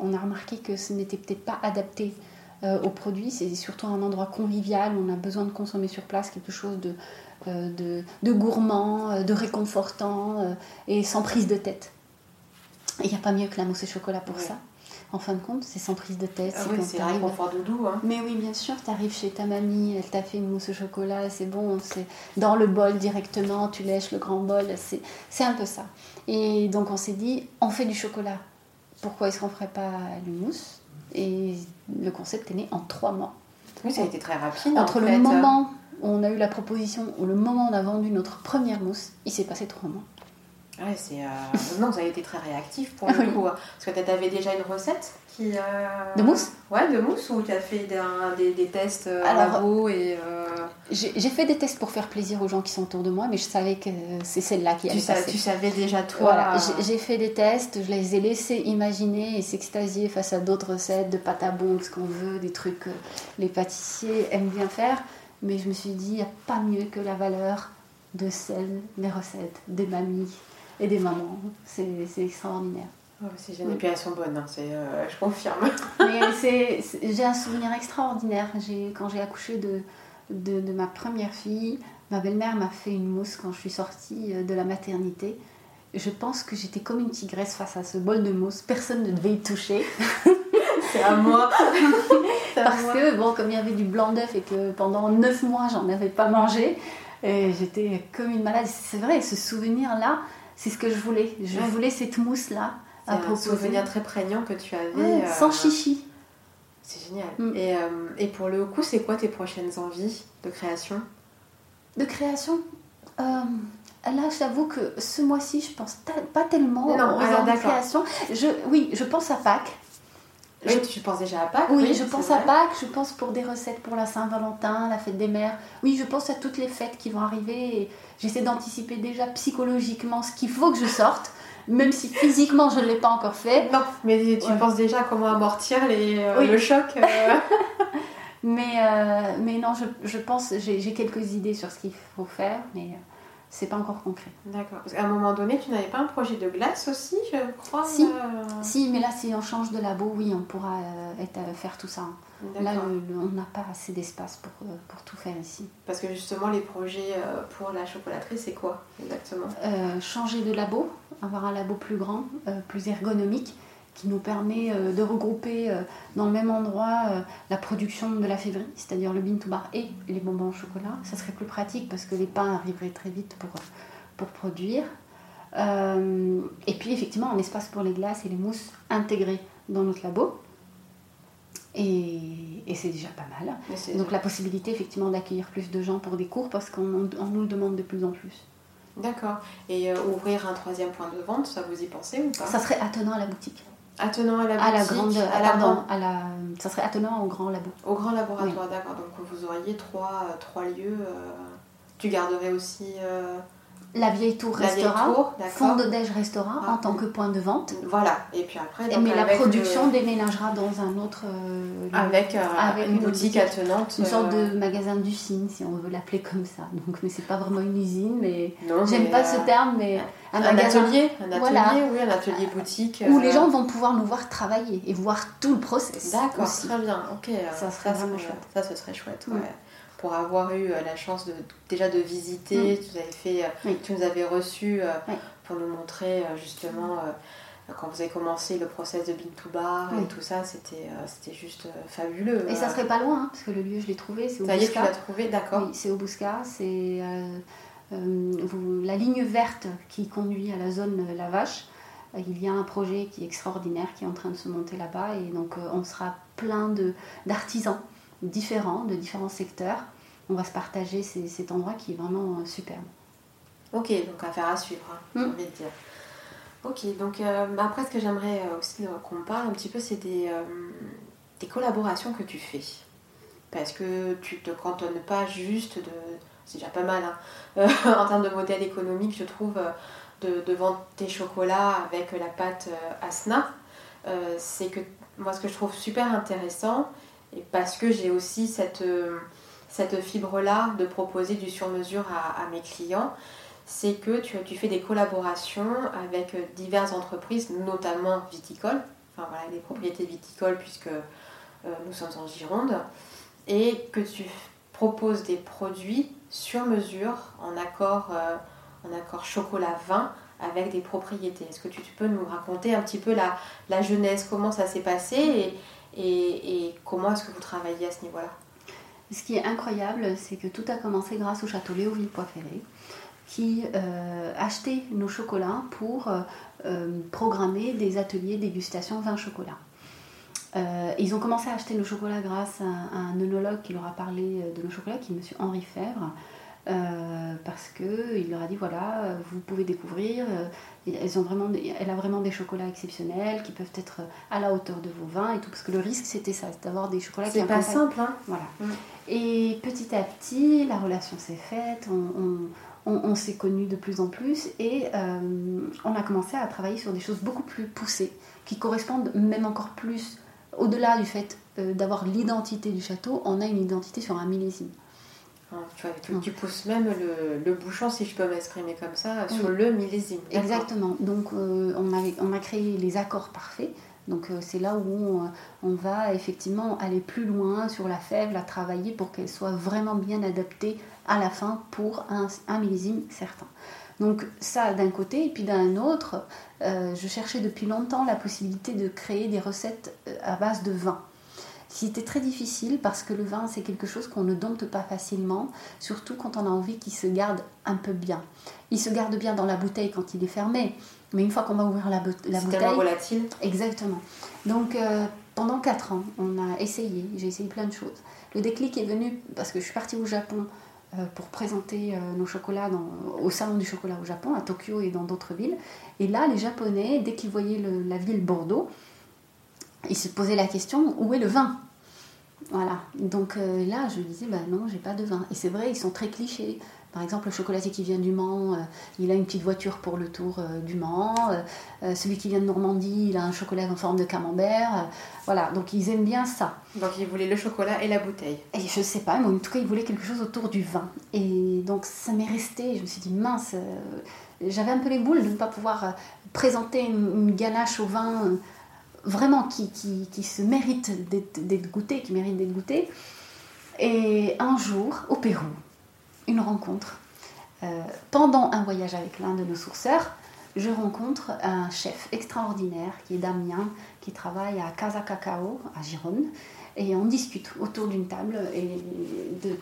on a remarqué que ce n'était peut-être pas adapté euh, aux produits. C'est surtout un endroit convivial où on a besoin de consommer sur place quelque chose de, euh, de, gourmand, euh, de réconfortant et sans prise de tête. Il n'y a pas mieux que la mousse au chocolat pour ça. En fin de compte, c'est sans prise de tête. Ah oui, c'est un réconfort doudou. Hein. Mais oui, bien sûr, tu arrives chez ta mamie, elle t'a fait une mousse au chocolat, c'est bon, c'est dans le bol directement, tu lèches le grand bol, c'est un peu ça. Et donc on s'est dit, on fait du chocolat. Pourquoi est-ce qu'on ne ferait pas mousse? Et le concept est né en trois mois. Oui, ça a été très rapide. Entre le moment où on a eu la proposition, ou le moment où on a vendu notre première mousse, il s'est passé trois mois. Ouais, c'est. Euh... non, ça a été très réactif pour [laughs] le coup. Hein. Parce que tu avais déjà une recette qui. Euh... De mousse? Ouais, de mousse, ou tu as fait des, des, tests euh, Alors, et. Euh, j'ai fait des tests pour faire plaisir aux gens qui sont autour de moi, mais je savais que c'est celle-là qui allait tu passer. Tu savais déjà toi. Voilà, j'ai fait des tests, je les ai laissés imaginer et s'extasier face à d'autres recettes de pâte à bon, ce qu'on veut, des trucs que les pâtissiers aiment bien faire. Mais je me suis dit, il n'y a pas mieux que la valeur de celles, les recettes des mamies et des mamans. C'est extraordinaire. Oh, c'est génial. Et puis elles sont bonnes, hein, euh, je confirme. j'ai un souvenir extraordinaire. Quand j'ai accouché de, de, ma première fille, ma belle-mère m'a fait une mousse quand je suis sortie euh, de la maternité. Je pense que j'étais comme une tigresse face à ce bol de mousse. Personne ne devait y toucher. [laughs] C'est à moi. [laughs] Parce que, bon, comme il y avait du blanc d'œuf et que pendant 9 mois, j'en avais pas mangé, j'étais comme une malade. C'est vrai, ce souvenir-là, c'est ce que je voulais. Je voulais cette mousse-là. C'est un souvenir très prégnant que tu avais. sans euh, chichi. C'est génial. Mm. Et, euh, et, pour le coup, c'est quoi tes prochaines envies de création? De création euh, Là, j'avoue que ce mois-ci, je pense pas tellement non, aux envies de création. Je, oui, je pense à Pâques. Oui, je, tu penses déjà à Pâques Oui, je pense à Pâques, je pense pour des recettes pour la Saint-Valentin, la fête des mères. Oui, je pense à toutes les fêtes qui vont arriver et j'essaie d'anticiper déjà psychologiquement ce qu'il faut que je sorte même si physiquement je ne l'ai pas encore fait. Non, mais tu penses déjà à comment amortir les, euh, le choc. Euh. [laughs] mais, euh, mais non, je, je pense, j'ai quelques idées sur ce qu'il faut faire, mais c'est pas encore concret. D'accord. Parce qu'à un moment donné, tu n'avais pas un projet de glace aussi, je crois Si. euh, Si, mais là, si on change de labo, oui, on pourra euh, être, euh, faire tout ça. Là, D'accord. le- le- on n'a pas assez d'espace pour, euh, pour tout faire ici. Parce que justement, les projets euh, pour la chocolaterie, c'est quoi exactement? Euh, changer de labo, avoir un labo plus grand, euh, plus ergonomique, qui nous permet euh, de regrouper dans le même endroit la production de la février, c'est-à-dire le bean to bar et les bonbons au chocolat. Ça serait plus pratique parce que les pains arriveraient très vite pour, pour produire. Et puis effectivement, un espace pour les glaces et les mousses intégrés dans notre labo. Et, et c'est déjà pas mal. Donc la possibilité effectivement d'accueillir plus de gens pour des cours parce qu'on on nous le demande de plus en plus. D'accord. Et euh, ouvrir un troisième point de vente, ça vous y pensez ou pas? Ça serait attenant à la boutique. Attenant à la À la grande, à la pardon, à la, ça serait attenant au grand labo. au grand laboratoire, d'accord. Donc vous auriez trois, euh, trois lieux. euh, Tu garderais aussi euh, La vieille tour la vieille tour, fond de déj restaurant Ah, en tant oui. que point de vente. Voilà. Et puis après, donc, mais la production le- déménagera dans un autre euh, avec, euh, Avec une une boutique boutique. attenante. une sorte euh, de magasin d'usine si on veut l'appeler comme ça. Donc mais c'est pas vraiment une usine mais j'aime pas euh, ce terme mais un, atelier, un atelier, Voilà. oui, un atelier boutique. où euh, les gens vont pouvoir nous voir travailler et voir tout le process. D'accord, très bien. Ok, euh, Ça serait vraiment c'est- chouette. Ça, ce serait chouette, ouais. Pour avoir eu euh, la chance de déjà de visiter, tu, nous avais fait, euh. Oui. tu nous avais reçus euh, Oui. pour nous montrer justement quand vous avez commencé le process de Bean to Bar et tout ça, c'était c'était juste fabuleux. Et ça serait pas loin hein, parce que le lieu je l'ai trouvé, c'est au Ça y est, tu l'as trouvé, d'accord. Oui, c'est au Bouscat, c'est euh, euh, la ligne verte qui conduit à la zone La Vache. Il y a un projet qui est extraordinaire qui est en train de se monter là-bas et donc euh, on sera plein d'artisans différents, de différents secteurs. On va se partager ces- cet endroit qui est vraiment euh, superbe. Ok, donc affaire à suivre, hein, j'ai Mm. envie de dire. Ok, donc euh, bah, après, ce que j'aimerais euh, aussi qu'on parle un petit peu, c'est des, euh, des collaborations que tu fais. Parce que tu te cantonnes pas juste de. C'est déjà pas mal, hein, [laughs] euh, en termes de modèle économique, je trouve, de, de vendre tes chocolats avec la pâte Asna. C'est que moi, ce que je trouve super intéressant, et parce que j'ai aussi cette, euh, cette fibre-là de proposer du sur-mesure à, mes clients, c'est que tu, tu fais des collaborations avec euh, diverses entreprises, notamment viticoles, enfin voilà, des propriétés viticoles, puisque euh, nous sommes en Gironde, et que tu proposes des produits sur mesure en accord, accord chocolat-vin avec des propriétés. Est-ce que tu, peux nous raconter un petit peu la, la jeunesse, comment ça s'est passé et, comment est-ce que vous travaillez à ce niveau-là? Ce qui est incroyable, c'est que tout a commencé grâce au château Léoville Poiferré, qui euh, achetait nos chocolats pour euh, euh, programmer des ateliers dégustation vin chocolat. Ils ont commencé à acheter nos chocolats grâce à, un œnologue qui leur a parlé de nos chocolats, qui est M. Henri Fèvre, euh, parce qu'il leur a dit voilà, euh, vous pouvez découvrir, euh, elles ont vraiment elle a vraiment des chocolats exceptionnels qui peuvent être à la hauteur de vos vins et tout, parce que le risque c'était ça, c'est d'avoir des chocolats qui C'est pas simple, hein voilà. Mm. Et petit à petit, la relation s'est faite, on, on- on- on s'est connus de plus en plus et euh, on a commencé à travailler sur des choses beaucoup plus poussées, qui correspondent même encore plus, au-delà du fait euh, d'avoir l'identité du château, on a une identité sur un millésime. Hein, Tu, tu pousses même le, le bouchon, si je peux m'exprimer comme ça, sur le millésime. Exactement. Donc euh, on, a créé les accords parfaits. Donc euh, c'est là où on, on va effectivement aller plus loin sur la fève, la travailler pour qu'elle soit vraiment bien adaptée à la fin pour un, un millésime certain. Donc ça d'un côté, et puis d'un autre, euh, je cherchais depuis longtemps la possibilité de créer des recettes euh, à base de vin. C'était très difficile parce que le vin c'est quelque chose qu'on ne dompte pas facilement, surtout quand on a envie qu'il se garde un peu bien. Il se garde bien dans la bouteille quand il est fermé, mais une fois qu'on va ouvrir la, la C'est bouteille, tellement volatile. Exactement. Donc euh, pendant 4 ans, on a essayé, j'ai essayé plein de choses. Le déclic est venu parce que je suis partie au Japon euh, pour présenter euh, nos chocolats dans- au salon du chocolat au Japon, à Tokyo et dans d'autres villes. Et là, les Japonais, dès qu'ils voyaient le- la ville Bordeaux, ils se posaient la question où est le vin? Voilà. Donc euh, là, je disais, bah non, j'ai pas de vin. Et c'est vrai, ils sont très clichés. Par exemple, le chocolatier qui vient du Mans, euh, il a une petite voiture pour le tour euh, du Mans. Celui qui vient de Normandie, il a un chocolat en forme de camembert. voilà, donc ils aiment bien ça. Donc ils voulaient le chocolat et la bouteille. Et je sais pas, mais en tout cas, ils voulaient quelque chose autour du vin. Et donc ça m'est resté, je me suis dit, mince, j'avais un peu les boules de ne pas pouvoir présenter une, ganache au vin vraiment qui, qui, qui se mérite d'être goûté, qui mérite d'être goûté. Et un jour, au Pérou, une rencontre. Euh, pendant un voyage avec l'un de nos sourceurs, je rencontre un chef extraordinaire qui est Damien, qui travaille à Casa Cacao, à Gironde, et on discute autour d'une table et de,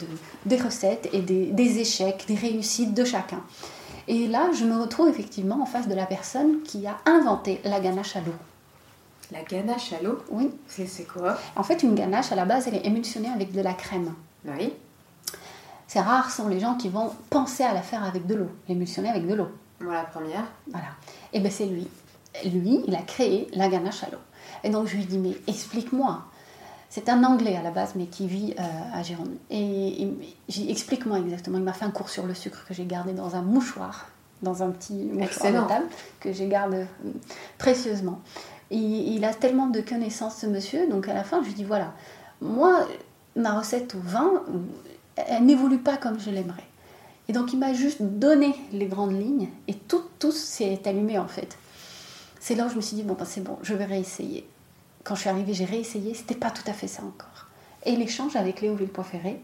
des recettes et des, des, échecs, des réussites de chacun. Et là, je me retrouve effectivement en face de la personne qui a inventé la ganache à l'eau. La ganache à l'eau Oui. C'est quoi? En fait, une ganache, à la base, elle est émulsionnée avec de la crème. Oui. C'est rare sont les gens qui vont penser à la faire avec de l'eau, l'émulsionner avec de l'eau. Voilà la première. Voilà. Et bien c'est lui. Lui, il a créé la ganache à l'eau. Et donc je lui dis, mais explique-moi. C'est un Anglais à la base, mais qui vit euh, à Gironde. Et, j'ai explique-moi exactement. Il m'a fait un cours sur le sucre que j'ai gardé dans un mouchoir, dans un petit mouchoir de table, que j'ai gardé euh, précieusement. Il a tellement de connaissances, ce monsieur. Donc à la fin, je lui dis, voilà, moi, ma recette au vin, elle n'évolue pas comme je l'aimerais. Et donc il m'a juste donné les grandes lignes et tout, tout s'est allumé en fait. C'est là où je me suis dit, bon, ben, c'est bon, je vais réessayer. Quand je suis arrivée, j'ai réessayé, c'était pas tout à fait ça encore. Et l'échange avec Léo Villepoix-Ferré,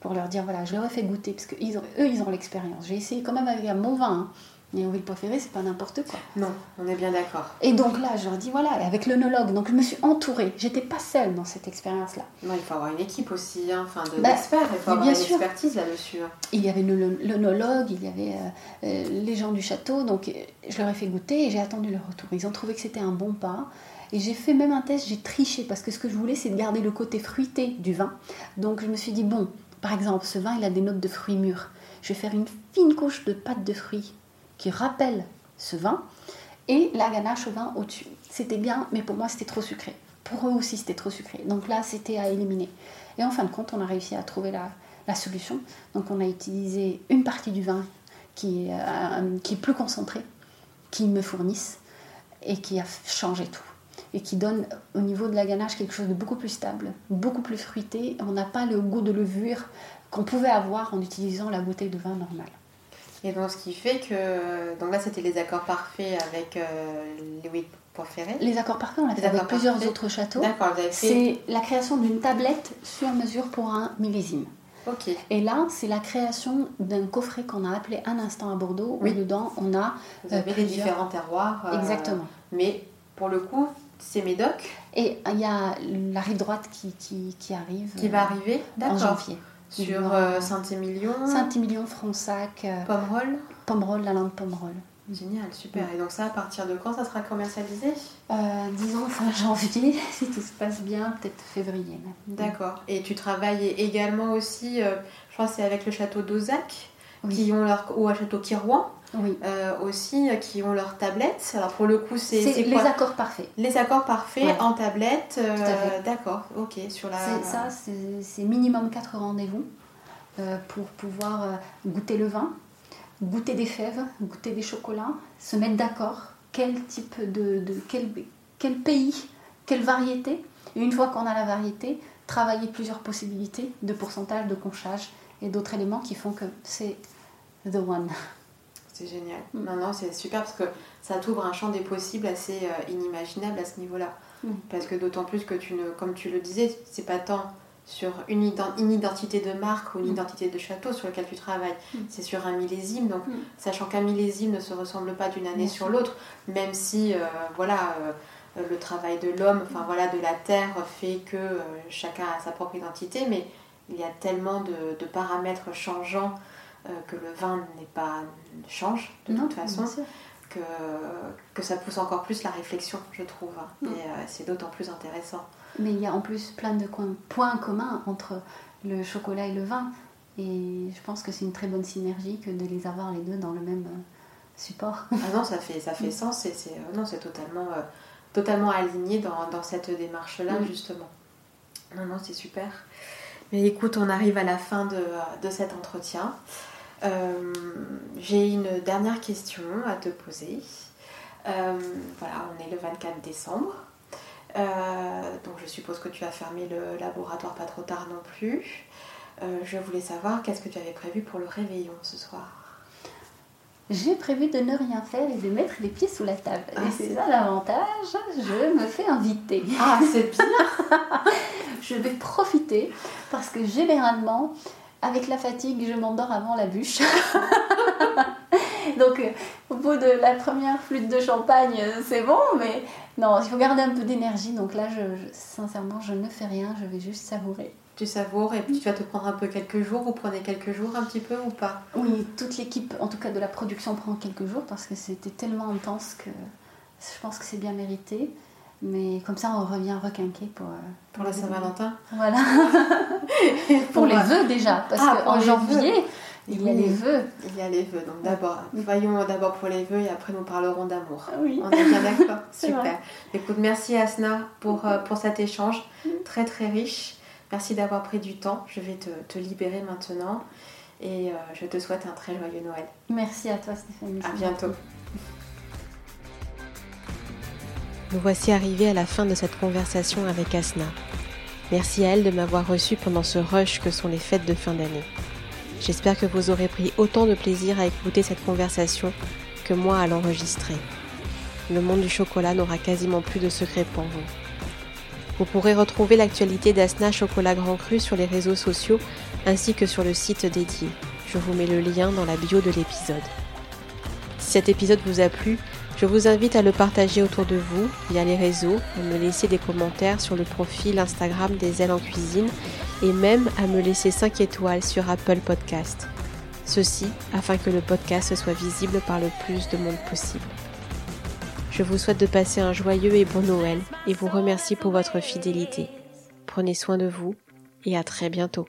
pour leur dire, voilà, je leur ai fait goûter, parce qu'eux, ils ont l'expérience. J'ai essayé quand même avec bon vin. Hein. Mais on pas ferré, c'est pas n'importe quoi. Non, on est bien d'accord. Et donc là, je leur dis voilà, avec l'œnologue, donc je me suis entourée. J'étais pas seule dans cette expérience-là. Non, il faut avoir une équipe aussi, hein, enfin de bah, il faut avoir une expertise là-dessus. Hein. Il y avait l'œnologue, il y avait euh, euh, les gens du château, donc euh, je leur ai fait goûter et j'ai attendu leur retour. Ils ont trouvé que c'était un bon pas. Et j'ai fait même un test, j'ai triché parce que ce que je voulais, c'est de garder le côté fruité du vin. Donc je me suis dit bon, par exemple, ce vin, il a des notes de fruits mûrs. Je vais faire une fine couche de pâte de fruits qui rappelle ce vin et la ganache au vin au-dessus. C'était bien, mais pour moi c'était trop sucré. Pour eux aussi c'était trop sucré. Donc là c'était à éliminer. Et en fin de compte, on a réussi à trouver la, solution. Donc on a utilisé une partie du vin qui est, euh, qui est plus concentré, qui me fournissent et qui a changé tout. Et qui donne au niveau de la ganache quelque chose de beaucoup plus stable, beaucoup plus fruité. On n'a pas le goût de levure qu'on pouvait avoir en utilisant la bouteille de vin normale. Et donc, ce qui fait que. Donc là, c'était les accords parfaits avec euh, Louis Poirféré. Les accords parfaits, on l'a fait avec plusieurs autres châteaux. D'accord, C'est la création d'une tablette sur mesure pour un millésime. Ok. Et là, c'est la création d'un coffret qu'on a appelé Un instant à Bordeaux, où dedans, on a. Vous avez les différents terroirs. Euh, Exactement. Mais pour le coup, c'est Médoc. Et il y a la rive droite qui, qui, qui arrive. Qui va arriver En janvier. Sur euh, Saint-Émilion Saint-Émilion, Fronsac. Euh, Pomerol Pomerol, la langue Pomerol. Génial, super. Et donc ça, à partir de quand ça sera commercialisé? Euh, Disons fin janvier, [laughs] si tout se passe bien, peut-être février. D'accord. Et tu travailles également aussi, euh, je crois que c'est avec le château d'Ozac, qui ont leur, ou à château Kirouan, oui. Euh, aussi euh, qui ont leurs tablettes. Alors pour le coup, c'est les accords parfaits. Les accords parfaits en tablette. Euh, d'accord, ok. Sur la. Ça, c'est minimum 4 rendez-vous pour pouvoir goûter le vin, goûter des fèves, goûter des chocolats, se mettre d'accord. Quel type de, de quel, quel pays, quelle variété. Et une fois qu'on a la variété, travailler plusieurs possibilités de pourcentage, de conchage et d'autres éléments qui font que c'est the one. C'est génial. Mm. Non, non, c'est super parce que ça t'ouvre un champ des possibles assez euh, inimaginable à ce niveau-là. Mm. Parce que d'autant plus que tu ne, comme tu le disais, c'est pas tant sur une, identité de marque ou une mm. identité de château sur lequel tu travailles. C'est sur un millésime. Donc, sachant qu'un millésime ne se ressemble pas d'une année sur l'autre, même si, euh, voilà. Euh, le travail de l'homme, enfin voilà, de la terre fait que chacun a sa propre identité, mais il y a tellement de, de paramètres changeants euh, que le vin n'est pas change de toute façon, que, que ça pousse encore plus la réflexion, je trouve. Et euh, c'est d'autant plus intéressant. Mais il y a en plus plein de points communs entre le chocolat et le vin. Et je pense que c'est une très bonne synergie que de les avoir les deux dans le même euh, support. Ah non, ça fait, ça fait sens et c'est, non, c'est totalement, totalement aligné dans, dans cette démarche-là, justement. Non, non, c'est super. Mais écoute, on arrive à la fin de, de cet entretien. Euh, j'ai une dernière question à te poser. Euh, voilà, on est le 24 décembre. Euh, donc je suppose que tu as fermé le laboratoire pas trop tard non plus. je voulais savoir qu'est-ce que tu avais prévu pour le réveillon ce soir? J'ai prévu de ne rien faire et de mettre les pieds sous la table. Ah, et c'est ça l'avantage, je me fais inviter. Ah, c'est bien [laughs] Je vais profiter parce que généralement, avec la fatigue, je m'endors avant la bûche. [laughs] Donc, euh, au bout de la première flûte de champagne, euh, c'est bon, mais non, il faut garder un peu d'énergie. Donc là, je, sincèrement, je ne fais rien, je vais juste savourer. Tu savoures et puis tu vas te prendre un peu quelques jours. Vous prenez quelques jours un petit peu ou pas? Oui, toute l'équipe, en tout cas de la production, prend quelques jours parce que c'était tellement intense que je pense que c'est bien mérité. Mais comme ça, on revient requinquer pour, euh, pour la Saint-Valentin. Voilà. [laughs] pour, les vœux déjà, parce ah, qu'en janvier, il y a les vœux. Il y a les vœux. Donc d'abord, voyons d'abord pour les vœux et après nous parlerons d'amour. Oui. On est bien d'accord [laughs] Super. Écoute, merci Asna pour, euh, pour cet échange très très riche. Merci d'avoir pris du temps. Je vais te, te libérer maintenant et euh, je te souhaite un très joyeux Noël. Merci à toi Stéphanie. À bientôt. Nous voici arrivés à la fin de cette conversation avec Asna. Merci à elle de m'avoir reçu pendant ce rush que sont les fêtes de fin d'année. J'espère que vous aurez pris autant de plaisir à écouter cette conversation que moi à l'enregistrer. Le monde du chocolat n'aura quasiment plus de secrets pour vous. Vous pourrez retrouver l'actualité d'Asna Chocolat Grand Cru sur les réseaux sociaux ainsi que sur le site dédié. Je vous mets le lien dans la bio de l'épisode. Si cet épisode vous a plu, je vous invite à le partager autour de vous via les réseaux, à me laisser des commentaires sur le profil Instagram des ailes en cuisine et même à me laisser 5 étoiles sur Apple Podcast. Ceci afin que le podcast soit visible par le plus de monde possible. Je vous souhaite de passer un joyeux et bon Noël et vous remercie pour votre fidélité. Prenez soin de vous et à très bientôt.